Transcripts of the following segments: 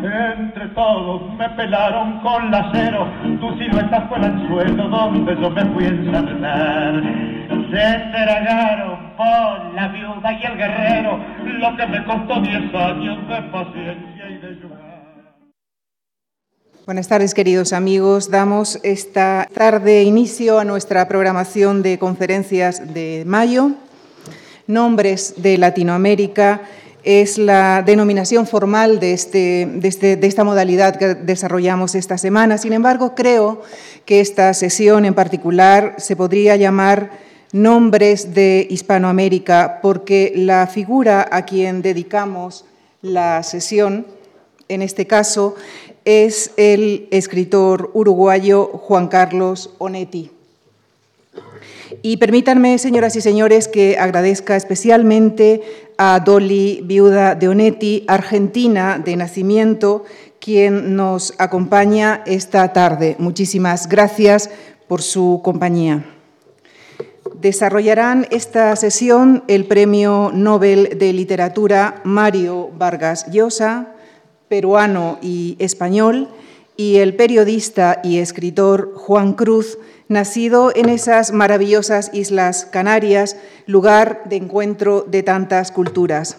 Entre todos me pelaron con lacero, tu silueta fue el anzuelo donde yo me fui a ensartar. Se tragaron por la viuda y el guerrero, lo que me costó diez años de paciencia y de llorar. Buenas tardes, queridos amigos. Damos esta tarde inicio a nuestra programación de conferencias de mayo. Nombres de Latinoamérica es la denominación formal este, este, de, esta modalidad que desarrollamos esta semana. Sin embargo, creo que esta sesión en particular se podría llamar Nombres de Hispanoamérica, porque la figura a quien dedicamos la sesión, en este caso, es el escritor uruguayo Juan Carlos Onetti. Y permítanme, señoras y señores, que agradezca especialmente a Dolly, viuda de Onetti, argentina de nacimiento, quien nos acompaña esta tarde. Muchísimas gracias por su compañía. Desarrollarán esta sesión el Premio Nobel de Literatura Mario Vargas Llosa, peruano y español, y el periodista y escritor Juan Cruz, nacido en esas maravillosas Islas Canarias, lugar de encuentro de tantas culturas.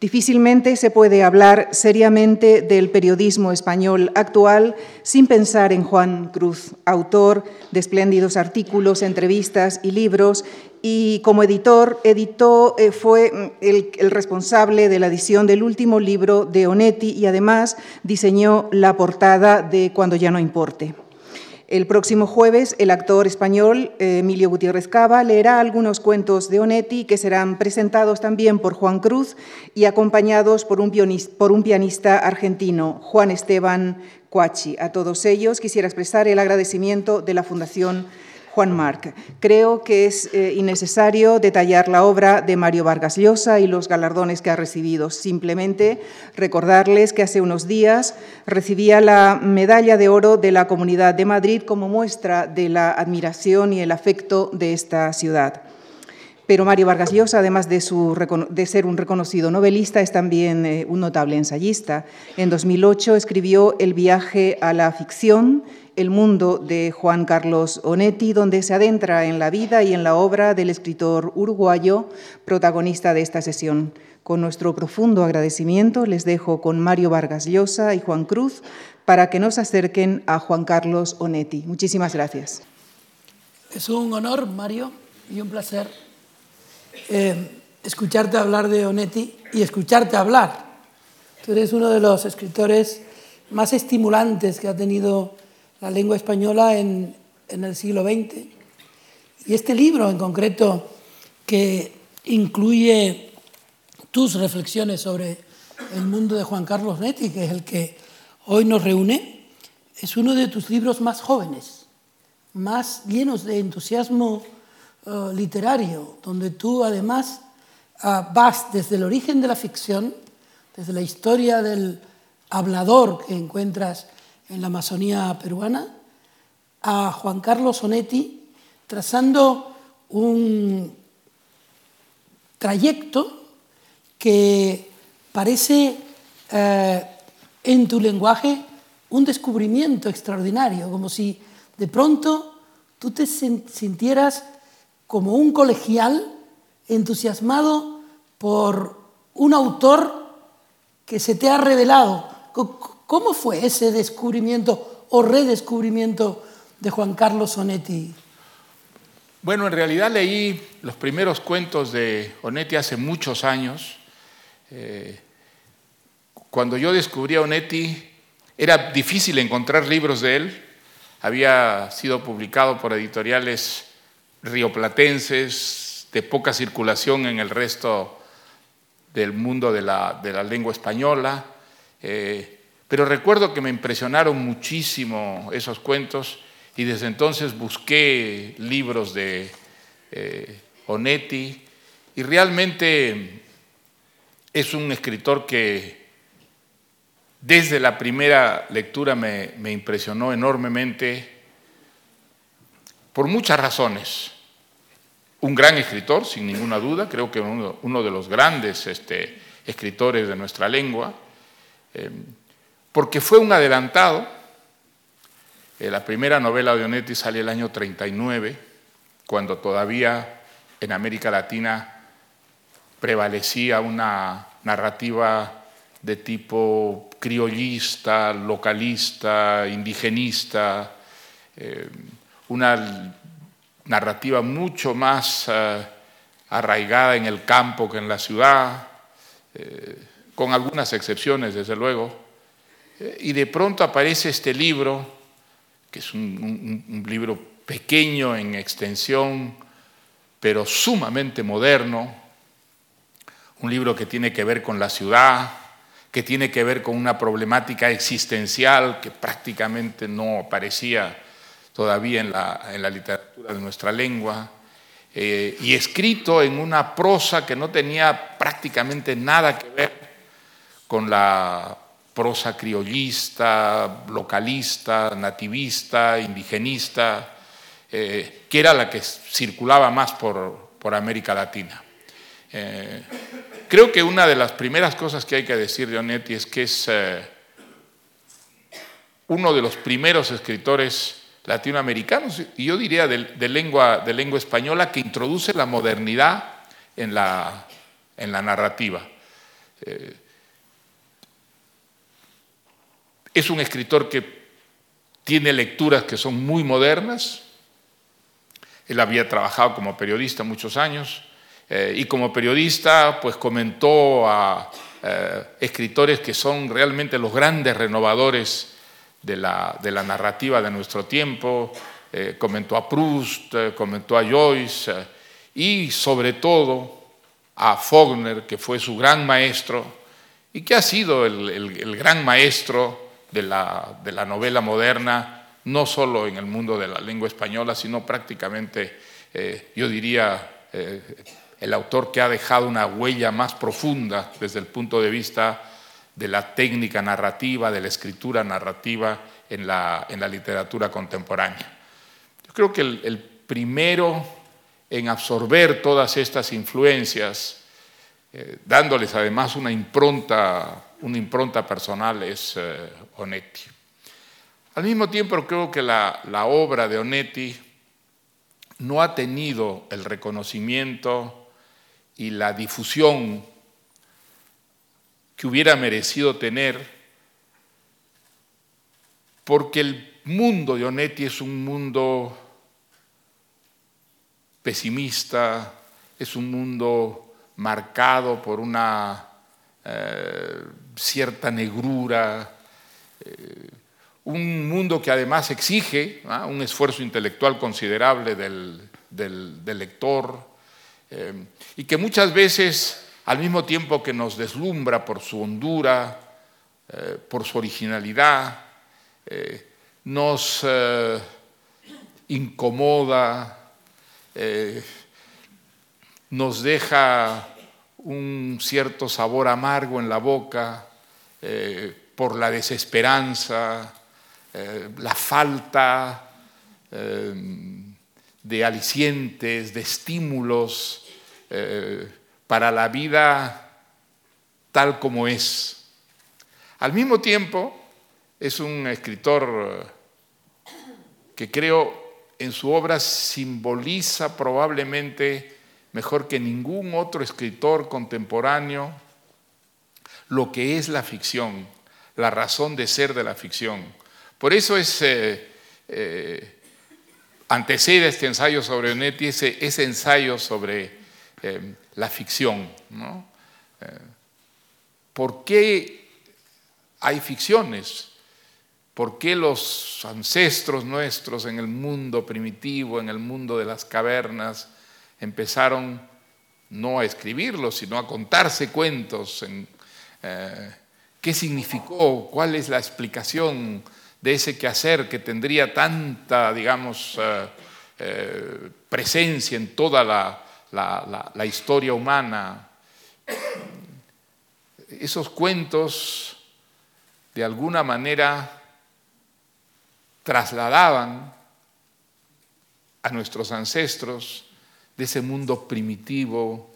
Difícilmente se puede hablar seriamente del periodismo español actual sin pensar en Juan Cruz, autor de espléndidos artículos, entrevistas y libros, y como editor editó, eh, fue mm, el, el, responsable de la edición del último libro de Onetti y además diseñó la portada de Cuando ya no importe. El próximo jueves, el actor español eh, Emilio Gutiérrez Cava leerá algunos cuentos de Onetti que serán presentados también por Juan Cruz y acompañados por un, pianista argentino, Juan Esteban Cuachi. A todos ellos quisiera expresar el agradecimiento de la Fundación Juan Marc. Creo que es eh, innecesario detallar la obra de Mario Vargas Llosa y los galardones que ha recibido. Simplemente recordarles que hace unos días recibía la medalla de oro de la Comunidad de Madrid como muestra de la admiración y el afecto de esta ciudad. Pero Mario Vargas Llosa, además de, ser un reconocido novelista, es también eh, un notable ensayista. En 2008 escribió El viaje a la ficción el mundo de Juan Carlos Onetti, donde se adentra en la vida y en la obra del escritor uruguayo, protagonista de esta sesión. Con nuestro profundo agradecimiento les dejo con Mario Vargas Llosa y Juan Cruz para que nos acerquen a Juan Carlos Onetti. Muchísimas gracias. Es un honor, Mario, y un placer eh, escucharte hablar de Onetti y escucharte hablar. Tú eres uno de los escritores más estimulantes que ha tenido la lengua española en, el siglo XX. Y este libro en concreto, que incluye tus reflexiones sobre el mundo de Juan Carlos Netti, que es el que hoy nos reúne, es uno de tus libros más jóvenes, más llenos de entusiasmo eh, literario, donde tú además ah, vas desde el origen de la ficción, desde la historia del hablador que encuentras en la Amazonía peruana, a Juan Carlos Onetti, trazando un trayecto que parece eh, en tu lenguaje un descubrimiento extraordinario, como si de pronto tú te sintieras como un colegial entusiasmado por un autor que se te ha revelado ¿Cómo fue ese descubrimiento o redescubrimiento de Juan Carlos Onetti? Bueno, en realidad leí los primeros cuentos de Onetti hace muchos años. Eh, cuando yo descubrí a Onetti, era difícil encontrar libros de él. Había sido publicado por editoriales rioplatenses, de poca circulación en el resto del mundo de la, lengua española. Eh, pero recuerdo que me impresionaron muchísimo esos cuentos y desde entonces busqué libros de eh, Onetti y realmente es un escritor que desde la primera lectura me, impresionó enormemente por muchas razones. Un gran escritor, sin ninguna duda, creo que uno, de los grandes este, escritores de nuestra lengua. Eh, porque fue un adelantado. Eh, la primera novela de Onetti sale el año 39, cuando todavía en América Latina prevalecía una narrativa de tipo criollista, localista, indigenista, eh, una narrativa mucho más eh, arraigada en el campo que en la ciudad, con algunas excepciones, desde luego. Y de pronto aparece este libro, que es un libro pequeño en extensión, pero sumamente moderno, un libro que tiene que ver con la ciudad, que tiene que ver con una problemática existencial que prácticamente no aparecía todavía en la, literatura de nuestra lengua, eh, y escrito en una prosa que no tenía prácticamente nada que ver con la prosa criollista, localista, nativista, indigenista, eh, que era la que circulaba más por, por América Latina. Eh, creo que una de las primeras cosas que hay que decir de Onetti es que es eh, uno de los primeros escritores latinoamericanos, y yo diría de, lengua, de lengua española, que introduce la modernidad en la, en la narrativa. Es un escritor que tiene lecturas que son muy modernas. Él había trabajado como periodista muchos años eh, y como periodista, pues comentó a eh, escritores que son realmente los grandes renovadores de la, narrativa de nuestro tiempo. Eh, comentó a Proust, comentó a Joyce y sobre todo a Faulkner, que fue su gran maestro y que ha sido el, gran maestro de la, de la novela moderna, no solo en el mundo de la lengua española, sino prácticamente, yo diría, el autor que ha dejado una huella más profunda desde el punto de vista de la técnica narrativa, de la escritura narrativa en la, en la literatura contemporánea. Yo creo que el, primero en absorber todas estas influencias, eh, dándoles además una impronta, impronta personal, es eh, Onetti. Al mismo tiempo creo que la obra de Onetti no ha tenido el reconocimiento y la difusión que hubiera merecido tener, porque el mundo de Onetti es un mundo pesimista, es un mundo marcado por una eh, cierta negrura, eh, un mundo que además exige un esfuerzo intelectual considerable del, lector, eh, y que muchas veces, al mismo tiempo que nos deslumbra por su hondura, por su originalidad, nos incomoda, nos deja un cierto sabor amargo en la boca por la desesperanza, la falta de alicientes, de estímulos eh, para la vida tal como es. Al mismo tiempo, es un escritor eh, que creo en su obra simboliza probablemente mejor que ningún otro escritor contemporáneo lo que es la ficción, la razón de ser de la ficción. Por eso es eh, antecede este ensayo sobre Onetti ese, ensayo sobre eh, la ficción. Eh, ¿Por qué hay ficciones? ¿Por qué los ancestros nuestros en el mundo primitivo, en el mundo de las cavernas, empezaron no a escribirlos, sino a contarse cuentos? Eh, ¿Qué significó? ¿Cuál es la explicación? de ese quehacer que tendría tanta, digamos, eh, eh, presencia en toda la, historia humana. Esos cuentos, de alguna manera, trasladaban a nuestros ancestros de ese mundo primitivo,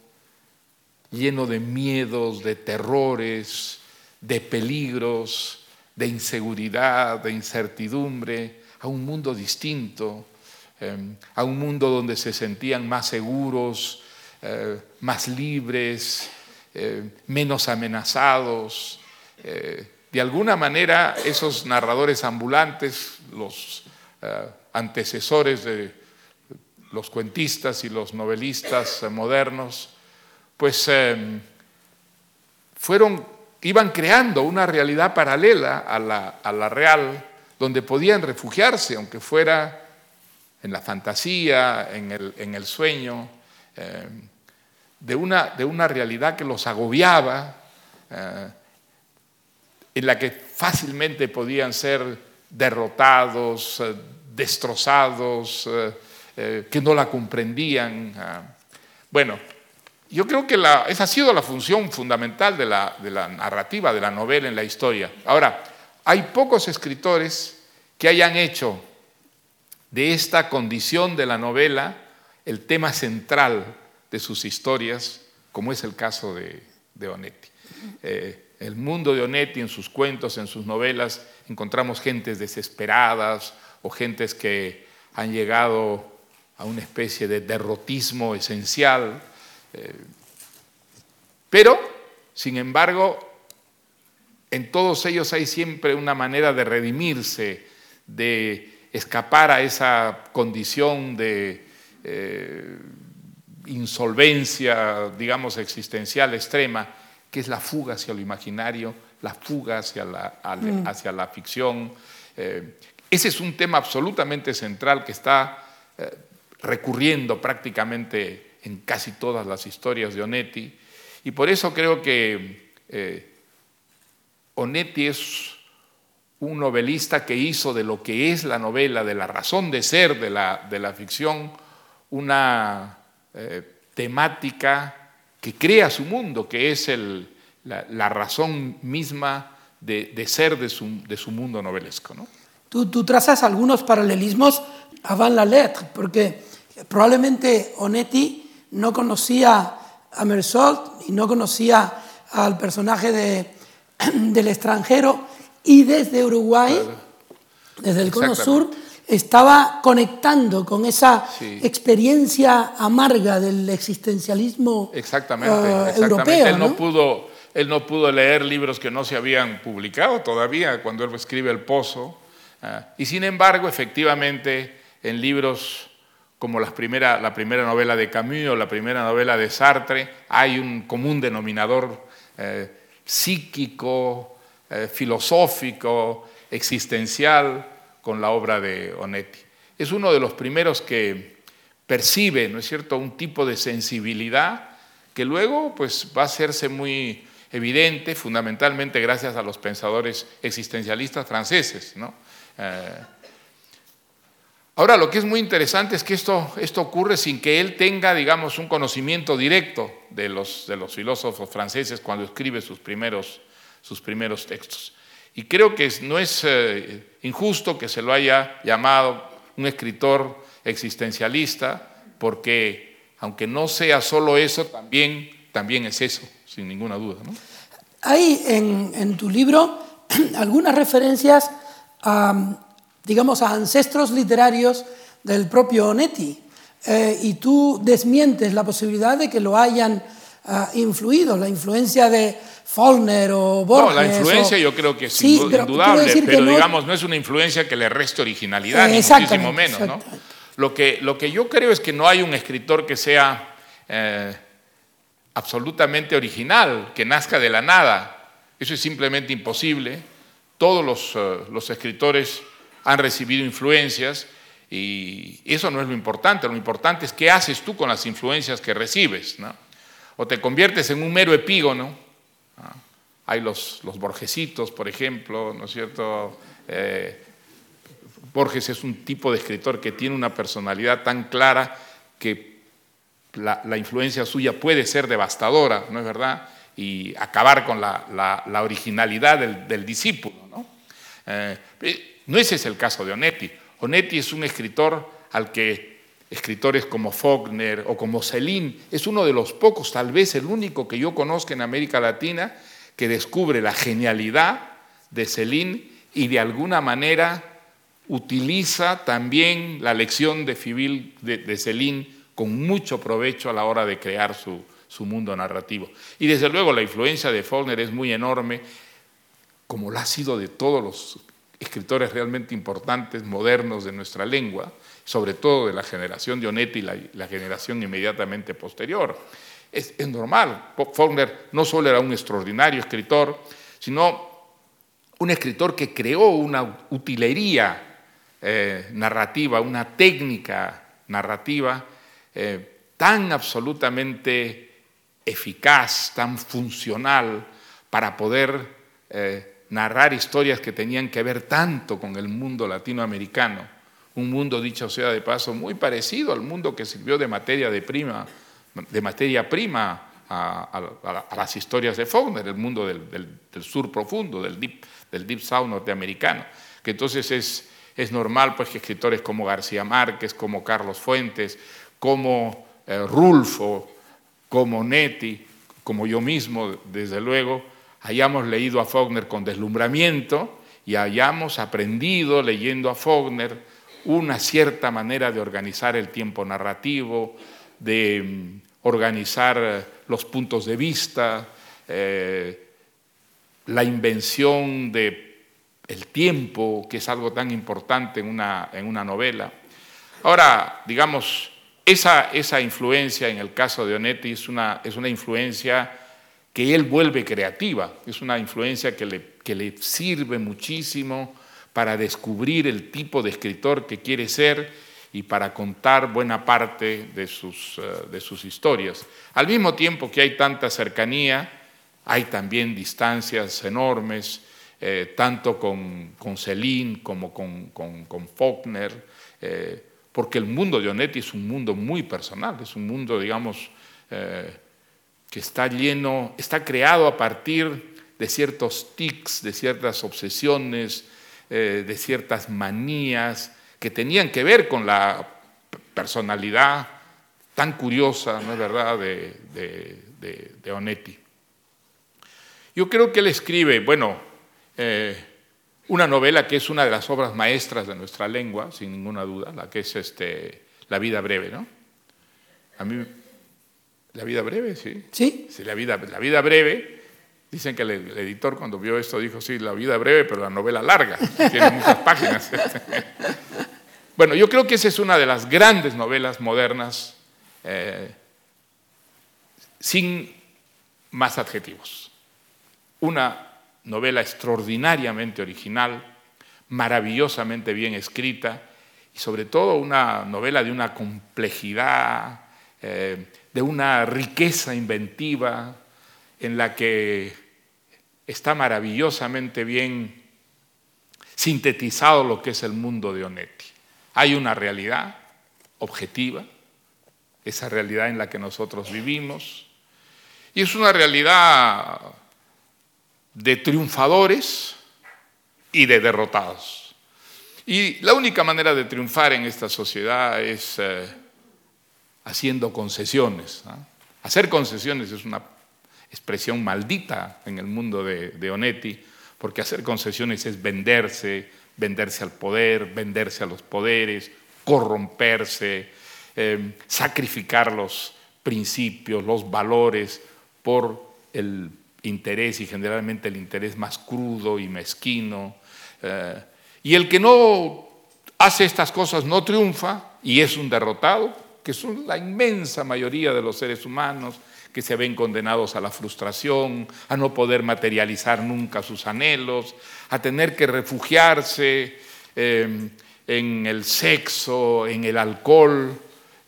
lleno de miedos, de terrores, de peligros, de inseguridad, de incertidumbre, a un mundo distinto, em, a un mundo donde se sentían más seguros, eh, más libres, eh, menos amenazados. Eh, de alguna manera, esos narradores ambulantes, los antecesores de los cuentistas y los novelistas modernos, pues em, fueron, iban creando una realidad paralela a la, a la real, donde podían refugiarse, aunque fuera en la fantasía, en el, en el sueño, em, de, una, de, una, realidad que los agobiaba, eh, en la que fácilmente podían ser derrotados, eh, destrozados, eh, que no la comprendían. Ah. Bueno, yo creo que esa ha sido la función fundamental de la, narrativa, de la novela en la historia. Ahora, hay pocos escritores que hayan hecho de esta condición de la novela el tema central de sus historias, como es el caso de, Onetti. Eh, el mundo de Onetti, en sus cuentos, en sus novelas, encontramos gentes desesperadas o gentes que han llegado a una especie de derrotismo esencial, eh, pero, sin embargo, en todos ellos hay siempre una manera de redimirse, de escapar a esa condición de eh, insolvencia, digamos, existencial extrema, que es la fuga hacia lo imaginario, la fuga hacia la, mm. hacia la ficción. Eh, ese es un tema absolutamente central que está recurriendo prácticamente en casi todas las historias de Onetti. Y por eso creo que eh, Onetti es un novelista que hizo de lo que es la novela, de la razón de ser de la, de la ficción, una eh, temática que crea su mundo, que es el, la, razón misma de, ser de su, de su, mundo novelesco. ¿no? Tú, tú, trazas algunos paralelismos avant la lettre, porque probablemente Onetti no conocía a Mersault y no conocía al personaje de, del extranjero y desde Uruguay, desde el Cono Sur, estaba conectando con esa experiencia amarga del existencialismo exactamente, eh, europeo. Él ¿no? pudo, él no pudo leer libros que no se habían publicado todavía cuando él escribe El Pozo. Ah, y sin embargo, efectivamente, en libros como la primera, la primera novela de Camus o la primera novela de Sartre, hay un común denominador eh, psíquico, eh, filosófico, existencial con la obra de Onetti. Es uno de los primeros que percibe, ¿no es cierto?, un tipo de sensibilidad que luego pues, va a hacerse muy evidente, fundamentalmente gracias a los pensadores existencialistas franceses. ¿no? Eh, Ahora, lo que es muy interesante es que esto, esto ocurre sin que él tenga, digamos, un conocimiento directo de los, de los filósofos franceses cuando escribe sus primeros, sus primeros textos. Y creo que no es eh, injusto que se lo haya llamado un escritor existencialista, porque aunque no sea solo eso, también, también es eso, sin ninguna duda. Hay en, en tu libro algunas referencias a digamos, a ancestros literarios del propio Onetti. Eh, y tú desmientes la posibilidad de que lo hayan ah, influido, la influencia de Faulkner o Borges. No, la influencia yo creo que es indudable, pero, digamos, no es una influencia que le reste originalidad, ni muchísimo menos. ¿no? Lo, que, lo que yo creo es que no hay un escritor que sea eh, absolutamente original, que nazca de la nada. Eso es simplemente imposible. Todos los, eh, los escritores han recibido influencias y eso no es lo importante, lo importante es qué haces tú con las influencias que recibes. O te conviertes en un mero epígono. Hay los, los borgesitos, por ejemplo, ¿no es cierto? Eh, Borges es un tipo de escritor que tiene una personalidad tan clara que la, influencia suya puede ser devastadora, ¿no es verdad? Y acabar con la, originalidad del, discípulo. ¿no? Eh, no ese es el caso de Onetti. Onetti es un escritor al que escritores como Faulkner o como Celine es uno de los pocos, tal vez el único que yo conozca en América Latina, que descubre la genialidad de Céline y de alguna manera utiliza también la lección de Fibil de, Céline con mucho provecho a la hora de crear su, su mundo narrativo. Y desde luego la influencia de Faulkner es muy enorme, como la ha sido de todos los escritores realmente importantes, modernos de nuestra lengua, sobre todo de la generación de Onetti y la, generación inmediatamente posterior. Es, normal, Faulkner no solo era un extraordinario escritor, sino un escritor que creó una utilería eh, narrativa, una técnica narrativa eh, tan absolutamente eficaz, tan funcional para poder eh, narrar historias que tenían que ver tanto con el mundo latinoamericano, un mundo, dicho sea de paso, muy parecido al mundo que sirvió de materia, de prima, de materia prima a, las historias de Faulkner, el mundo del, sur profundo, del deep, del deep South norteamericano, que entonces es, es normal pues, que escritores como García Márquez, como Carlos Fuentes, como eh, Rulfo, como Netti, como yo mismo, desde luego, hayamos leído a Faulkner con deslumbramiento y hayamos aprendido leyendo a Faulkner una cierta manera de organizar el tiempo narrativo, de mm, organizar los puntos de vista, eh, la invención de tiempo, que es algo tan importante en una, en una novela. Ahora, digamos, esa, esa, influencia en el caso de Onetti es una, es una influencia que él vuelve creativa, es una influencia que le, que le sirve muchísimo para descubrir el tipo de escritor que quiere ser y para contar buena parte de sus, eh, de sus historias. Al mismo tiempo que hay tanta cercanía, hay también distancias enormes, eh, tanto con, con Celine como con, con, Faulkner, eh, porque el mundo de Onetti es un mundo muy personal, es un mundo, digamos, que está lleno, está creado a partir de ciertos tics, de ciertas obsesiones, eh, de ciertas manías que tenían que ver con la personalidad tan curiosa, ¿no es verdad?, de, Onetti. Yo creo que él escribe, bueno, eh, una novela que es una de las obras maestras de nuestra lengua, sin ninguna duda, la que es este, La vida breve, ¿no? A mí, La vida breve, sí. Sí. sí la, vida, la vida breve Dicen que el, editor cuando vio esto dijo, sí, la vida breve, pero la novela larga, tiene muchas páginas. bueno, yo creo que esa es una de las grandes novelas modernas eh, sin más adjetivos. Una novela extraordinariamente original, maravillosamente bien escrita y sobre todo una novela de una complejidad, eh, de una riqueza inventiva en la que está maravillosamente bien sintetizado lo que es el mundo de Onetti. Hay una realidad objetiva, esa realidad en la que nosotros vivimos, y es una realidad de triunfadores y de derrotados. Y la única manera de triunfar en esta sociedad es eh, haciendo concesiones. Hacer concesiones es una expresión maldita en el mundo de, Onetti, porque hacer concesiones es venderse, venderse al poder, venderse a los poderes, corromperse, eh, sacrificar los principios, los valores por el interés y generalmente el interés más crudo y mezquino. Eh, y el que no hace estas cosas no triunfa y es un derrotado, que son la inmensa mayoría de los seres humanos, que se ven condenados a la frustración, a no poder materializar nunca sus anhelos, a tener que refugiarse eh, en el sexo, en el alcohol,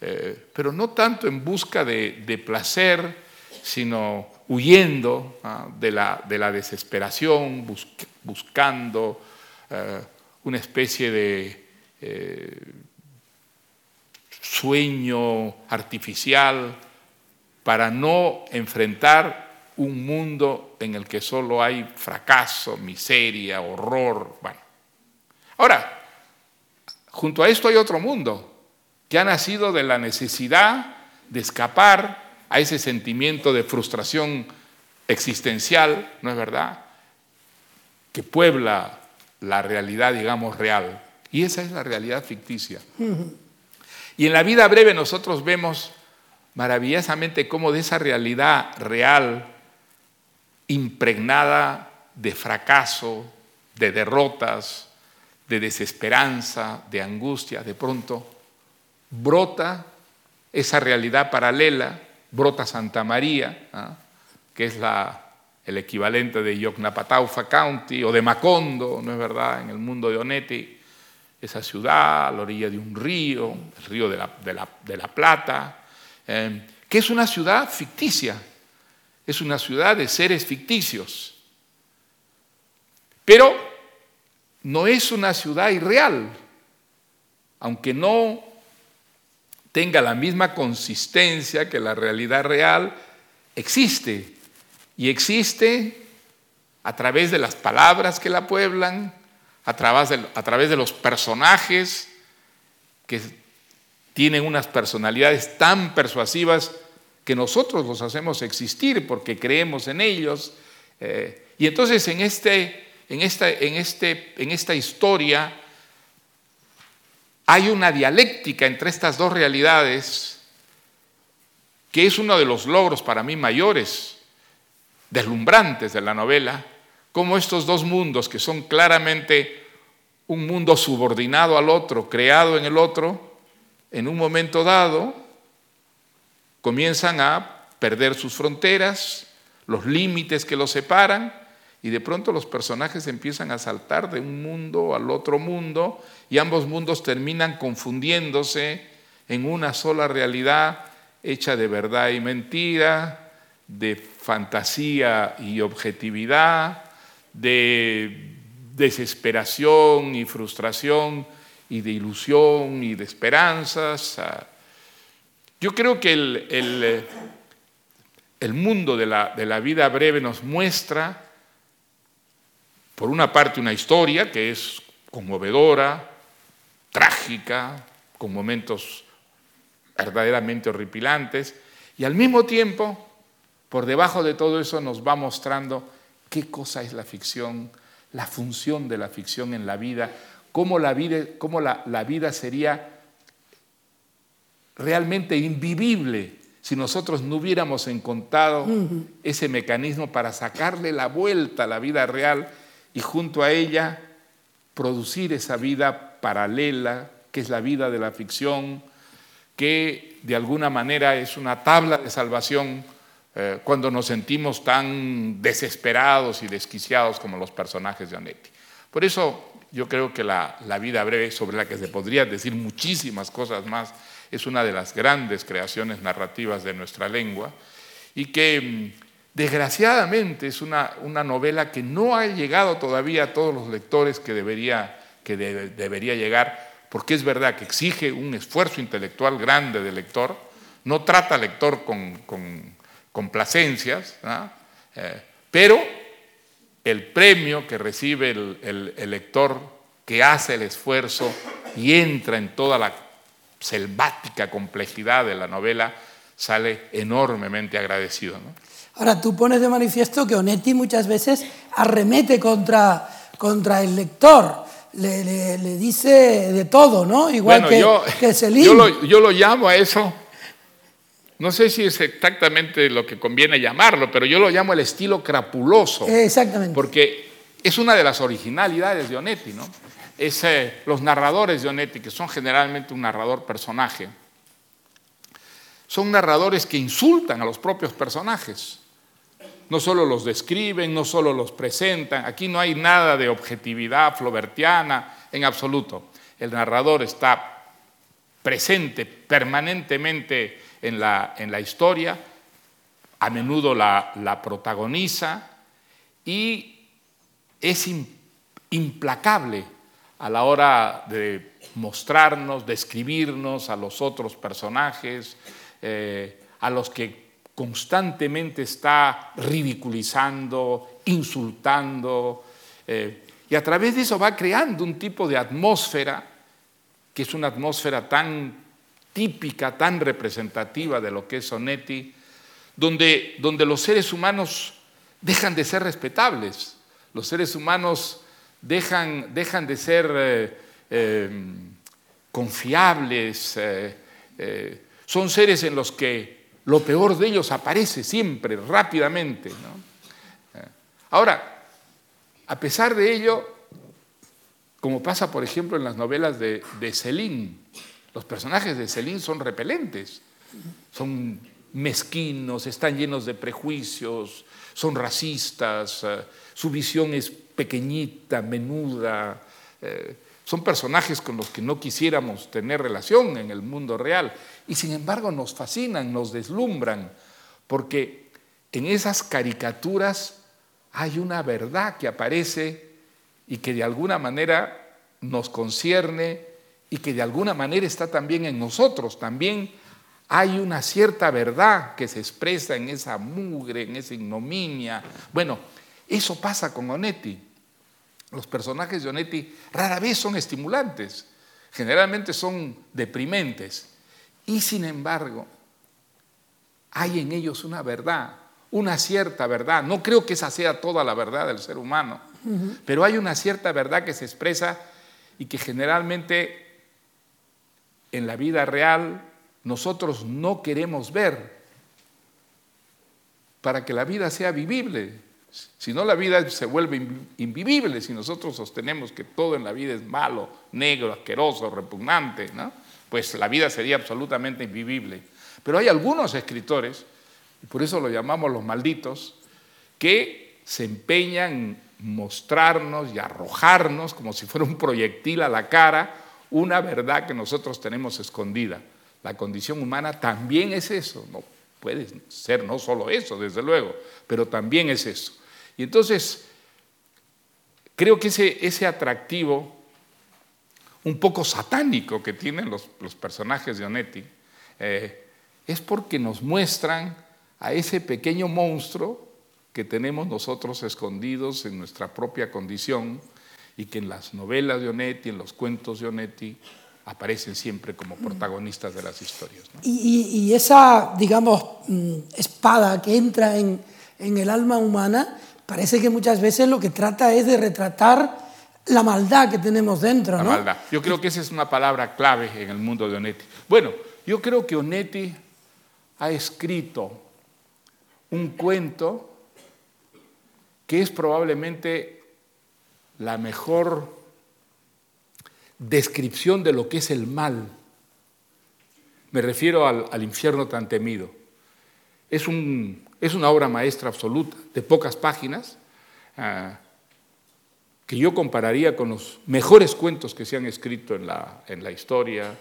eh, pero no tanto en busca de, placer, sino huyendo de, la, de, la, desesperación, buscando eh, una especie de sueño artificial para no enfrentar un mundo en el que solo hay fracaso, miseria, horror. Bueno. Ahora, junto a esto hay otro mundo que ha nacido de la necesidad de escapar a ese sentimiento de frustración existencial, ¿no es verdad? que puebla la realidad, digamos, real. Y esa es la realidad ficticia. Y en la vida breve nosotros vemos maravillosamente cómo de esa realidad real, impregnada de fracaso, de derrotas, de desesperanza, de angustia, de pronto brota esa realidad paralela, brota Santa María, ¿ah? que es el equivalente de Yocnapataufa County o de Macondo, ¿no es verdad?, en el mundo de Onetti, esa ciudad a la orilla de un río, el río de la, Plata, eh, que es una ciudad ficticia, es una ciudad de seres ficticios. Pero no es una ciudad irreal, aunque no tenga la misma consistencia que la realidad real, existe. Y existe a través de las palabras que la pueblan, a través de, a través de los personajes que tienen unas personalidades tan persuasivas que nosotros los hacemos existir porque creemos en ellos. Eh, y entonces en, este, en, esta, en, este, en esta historia hay una dialéctica entre estas dos realidades que es uno de los logros para mí mayores, deslumbrantes de la novela, como estos dos mundos que son claramente un mundo subordinado al otro, creado en el otro, en un momento dado comienzan a perder sus fronteras, los límites que los separan, y de pronto los personajes empiezan a saltar de un mundo al otro mundo, y ambos mundos terminan confundiéndose en una sola realidad hecha de verdad y mentira, de fantasía y objetividad, de desesperación y frustración y de ilusión y de esperanzas. Yo creo que el, el, mundo de la, de la vida breve nos muestra, por una parte, una historia que es conmovedora, trágica, con momentos verdaderamente horripilantes, y al mismo tiempo, por debajo de todo eso nos va mostrando qué cosa es la ficción, la función de la ficción en la vida, cómo la vida, cómo la, la vida sería realmente invivible si nosotros no hubiéramos encontrado ese mecanismo para sacarle la vuelta a la vida real y junto a ella producir esa vida paralela, que es la vida de la ficción, que de alguna manera es una tabla de salvación eh, cuando nos sentimos tan desesperados y desquiciados como los personajes de Onetti. Por eso yo creo que la, la vida breve, sobre la que se podría decir muchísimas cosas más, es una de las grandes creaciones narrativas de nuestra lengua y que mm, desgraciadamente es una, una novela que no ha llegado todavía a todos los lectores que debería, que debería llegar, porque es verdad que exige un esfuerzo intelectual grande del lector, no trata al lector con, con complacencias, eh, pero el premio que recibe el, el lector que hace el esfuerzo y entra en toda la selvática complejidad de la novela, sale enormemente agradecido. Ahora, tú pones de manifiesto que Onetti muchas veces arremete contra, contra el lector, le, dice de todo, ¿no? Igual que, yo, Yo lo, yo lo llamo a eso, no sé si es exactamente lo que conviene llamarlo, pero yo lo llamo el estilo crapuloso. Exactamente. Porque es una de las originalidades de Onetti, ¿no? es los narradores de Onetti, que son generalmente un narrador personaje, son narradores que insultan a los propios personajes. No solo los describen, no solo los presentan, aquí no hay nada de objetividad flobertiana en absoluto. El narrador está presente permanentemente en la, en la historia, a menudo la, protagoniza y es implacable a la hora de mostrarnos, describirnos a los otros personajes, eh, a los que constantemente está ridiculizando, insultando, eh, y a través de eso va creando un tipo de atmósfera, que es una atmósfera tan típica, tan representativa de lo que es Sonetti, donde, donde los seres humanos dejan de ser respetables, Los seres humanos dejan, de ser eh, eh, confiables, eh, son seres en los que lo peor de ellos aparece siempre, rápidamente. Ahora, a pesar de ello, como pasa por ejemplo en las novelas de, de Céline, los personajes de Céline son repelentes, son mezquinos, están llenos de prejuicios, son racistas, eh, su visión es pequeñita, menuda. Eh, son personajes con los que no quisiéramos tener relación en el mundo real y sin embargo nos fascinan, nos deslumbran, porque en esas caricaturas hay una verdad que aparece y que de alguna manera nos concierne y que de alguna manera está también en nosotros, también hay una cierta verdad que se expresa en esa mugre, en esa ignominia. Bueno, eso pasa con Onetti. Los personajes de Onetti rara vez son estimulantes, generalmente son deprimentes. Y sin embargo, hay en ellos una verdad, una cierta verdad. No creo que esa sea toda la verdad del ser humano, pero hay una cierta verdad que se expresa y que generalmente en la vida real nosotros no queremos ver para que la vida sea vivible. Si no, la vida se vuelve invivible si nosotros sostenemos que todo en la vida es malo, negro, asqueroso, repugnante, ¿no? pues la vida sería absolutamente invivible. Pero hay algunos escritores, y por eso lo llamamos los malditos, que se empeñan en mostrarnos y arrojarnos como si fuera un proyectil a la cara una verdad que nosotros tenemos escondida. La condición humana también es eso, no puede ser no solo eso, desde luego, pero también es eso. Y entonces, creo que ese, ese atractivo un poco satánico que tienen los, personajes de Onetti eh, es porque nos muestran a ese pequeño monstruo que tenemos nosotros escondidos en nuestra propia condición y que en las novelas de Onetti, en los cuentos de Onetti, aparecen siempre como protagonistas de las historias. Y, esa, digamos, mm, espada que entra en, el alma humana, parece que muchas veces lo que trata es de retratar la maldad que tenemos dentro. La maldad. Yo creo que esa es una palabra clave en el mundo de Onetti. Bueno, yo creo que Onetti ha escrito un cuento que es probablemente la mejor descripción de lo que es el mal. Me refiero al, infierno tan temido. Es, una obra maestra absoluta, de pocas páginas, ah, que yo compararía con los mejores cuentos que se han escrito en la, historia,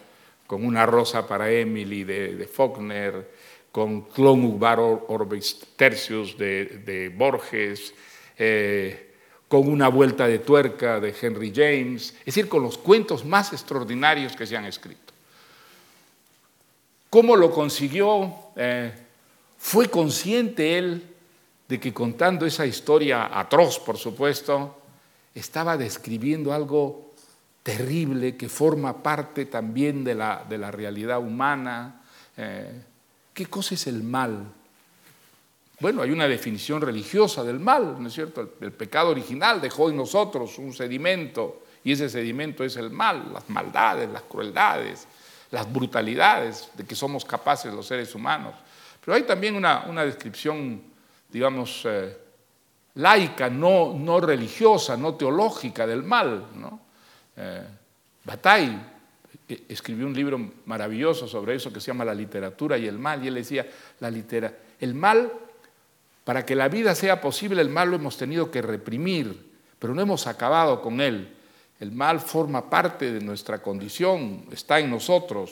con Una rosa para Emily de, Faulkner, con Clon Ubar Orbis Tercius de, Borges, eh, con una vuelta de tuerca de Henry James, es decir, con los cuentos más extraordinarios que se han escrito. ¿Cómo lo consiguió? Eh, fue consciente él de que contando esa historia atroz, por supuesto, estaba describiendo algo terrible que forma parte también de la, de la realidad humana. Eh, ¿Qué cosa es el mal? Bueno, hay una definición religiosa del mal, ¿no es cierto? El, pecado original dejó en nosotros un sedimento y ese sedimento es el mal, las maldades, las crueldades, las brutalidades de que somos capaces los seres humanos. Pero hay también una, descripción, digamos, eh, laica, no, no, religiosa, no teológica del mal. ¿no? Eh, Bataille eh, escribió un libro maravilloso sobre eso que se llama La literatura y el mal, y él decía, la litera, el mal para que la vida sea posible, el mal lo hemos tenido que reprimir, pero no hemos acabado con él. El mal forma parte de nuestra condición, está en nosotros.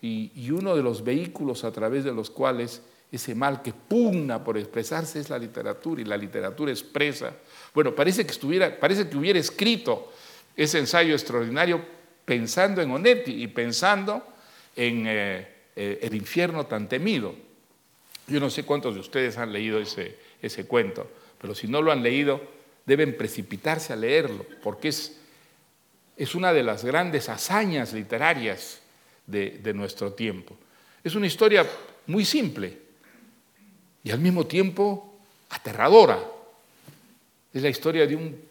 Y, uno de los vehículos a través de los cuales ese mal que pugna por expresarse es la literatura, y la literatura expresa. Bueno, parece que, estuviera, parece que hubiera escrito ese ensayo extraordinario pensando en Onetti y pensando en eh, eh, el infierno tan temido. Yo no sé cuántos de ustedes han leído ese, ese cuento, pero si no lo han leído, deben precipitarse a leerlo, porque es, es una de las grandes hazañas literarias de, de nuestro tiempo. Es una historia muy simple y al mismo tiempo aterradora. Es la historia de un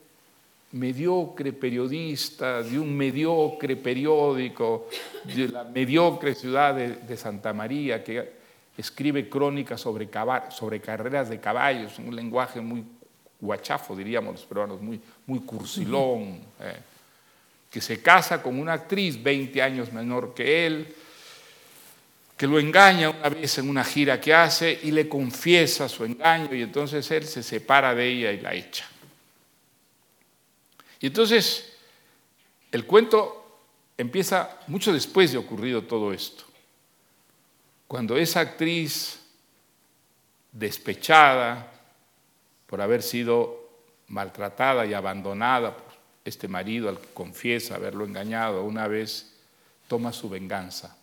mediocre periodista, de un mediocre periódico, de la mediocre ciudad de, Santa María, que escribe crónicas sobre, sobre carreras de caballos, en un lenguaje muy guachafo, diríamos los peruanos, muy, muy cursilón, eh, que se casa con una actriz 20 años menor que él, que lo engaña una vez en una gira que hace y le confiesa su engaño y entonces él se separa de ella y la echa. Y entonces el cuento empieza mucho después de ocurrido todo esto. Cuando esa actriz despechada por haber sido maltratada y abandonada por este marido al que confiesa haberlo engañado una vez, toma su venganza.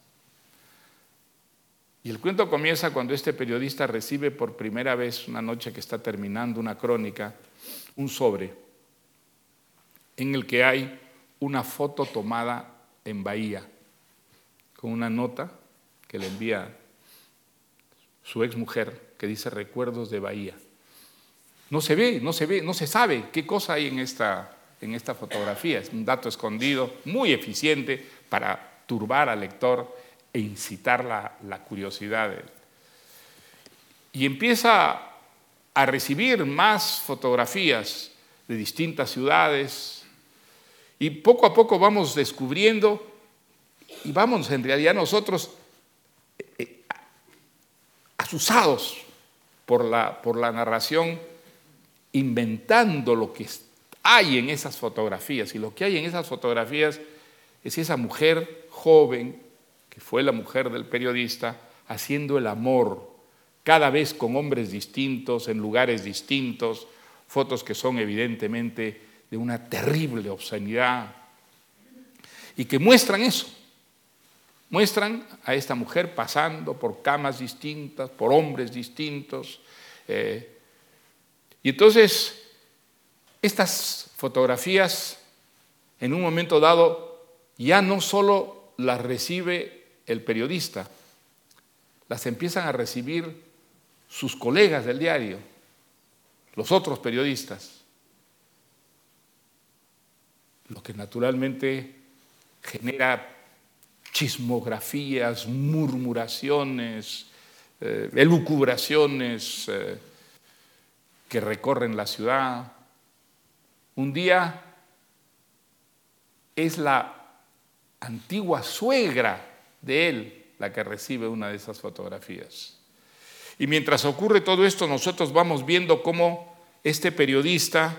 Y el cuento comienza cuando este periodista recibe por primera vez, una noche que está terminando una crónica, un sobre en el que hay una foto tomada en Bahía, con una nota que le envía su ex mujer que dice recuerdos de Bahía. No se ve, no se ve, no se sabe qué cosa hay en esta, en esta fotografía. Es un dato escondido, muy eficiente para turbar al lector e incitar la, curiosidad. Y empieza a recibir más fotografías de distintas ciudades y poco a poco vamos descubriendo y vamos en realidad nosotros asusados por la, por la narración, inventando lo que hay en esas fotografías. Y lo que hay en esas fotografías es esa mujer joven que fue la mujer del periodista, haciendo el amor, cada vez con hombres distintos, en lugares distintos, fotos que son evidentemente de una terrible obscenidad y que muestran eso, muestran a esta mujer pasando por camas distintas, por hombres distintos. Eh, y entonces, estas fotografías, en un momento dado, ya no solo las recibe el periodista, las empiezan a recibir sus colegas del diario, los otros periodistas, lo que naturalmente genera chismografías, murmuraciones, eh, elucubraciones eh, que recorren la ciudad. Un día es la antigua suegra de él la que recibe una de esas fotografías. Y mientras ocurre todo esto, nosotros vamos viendo cómo este periodista,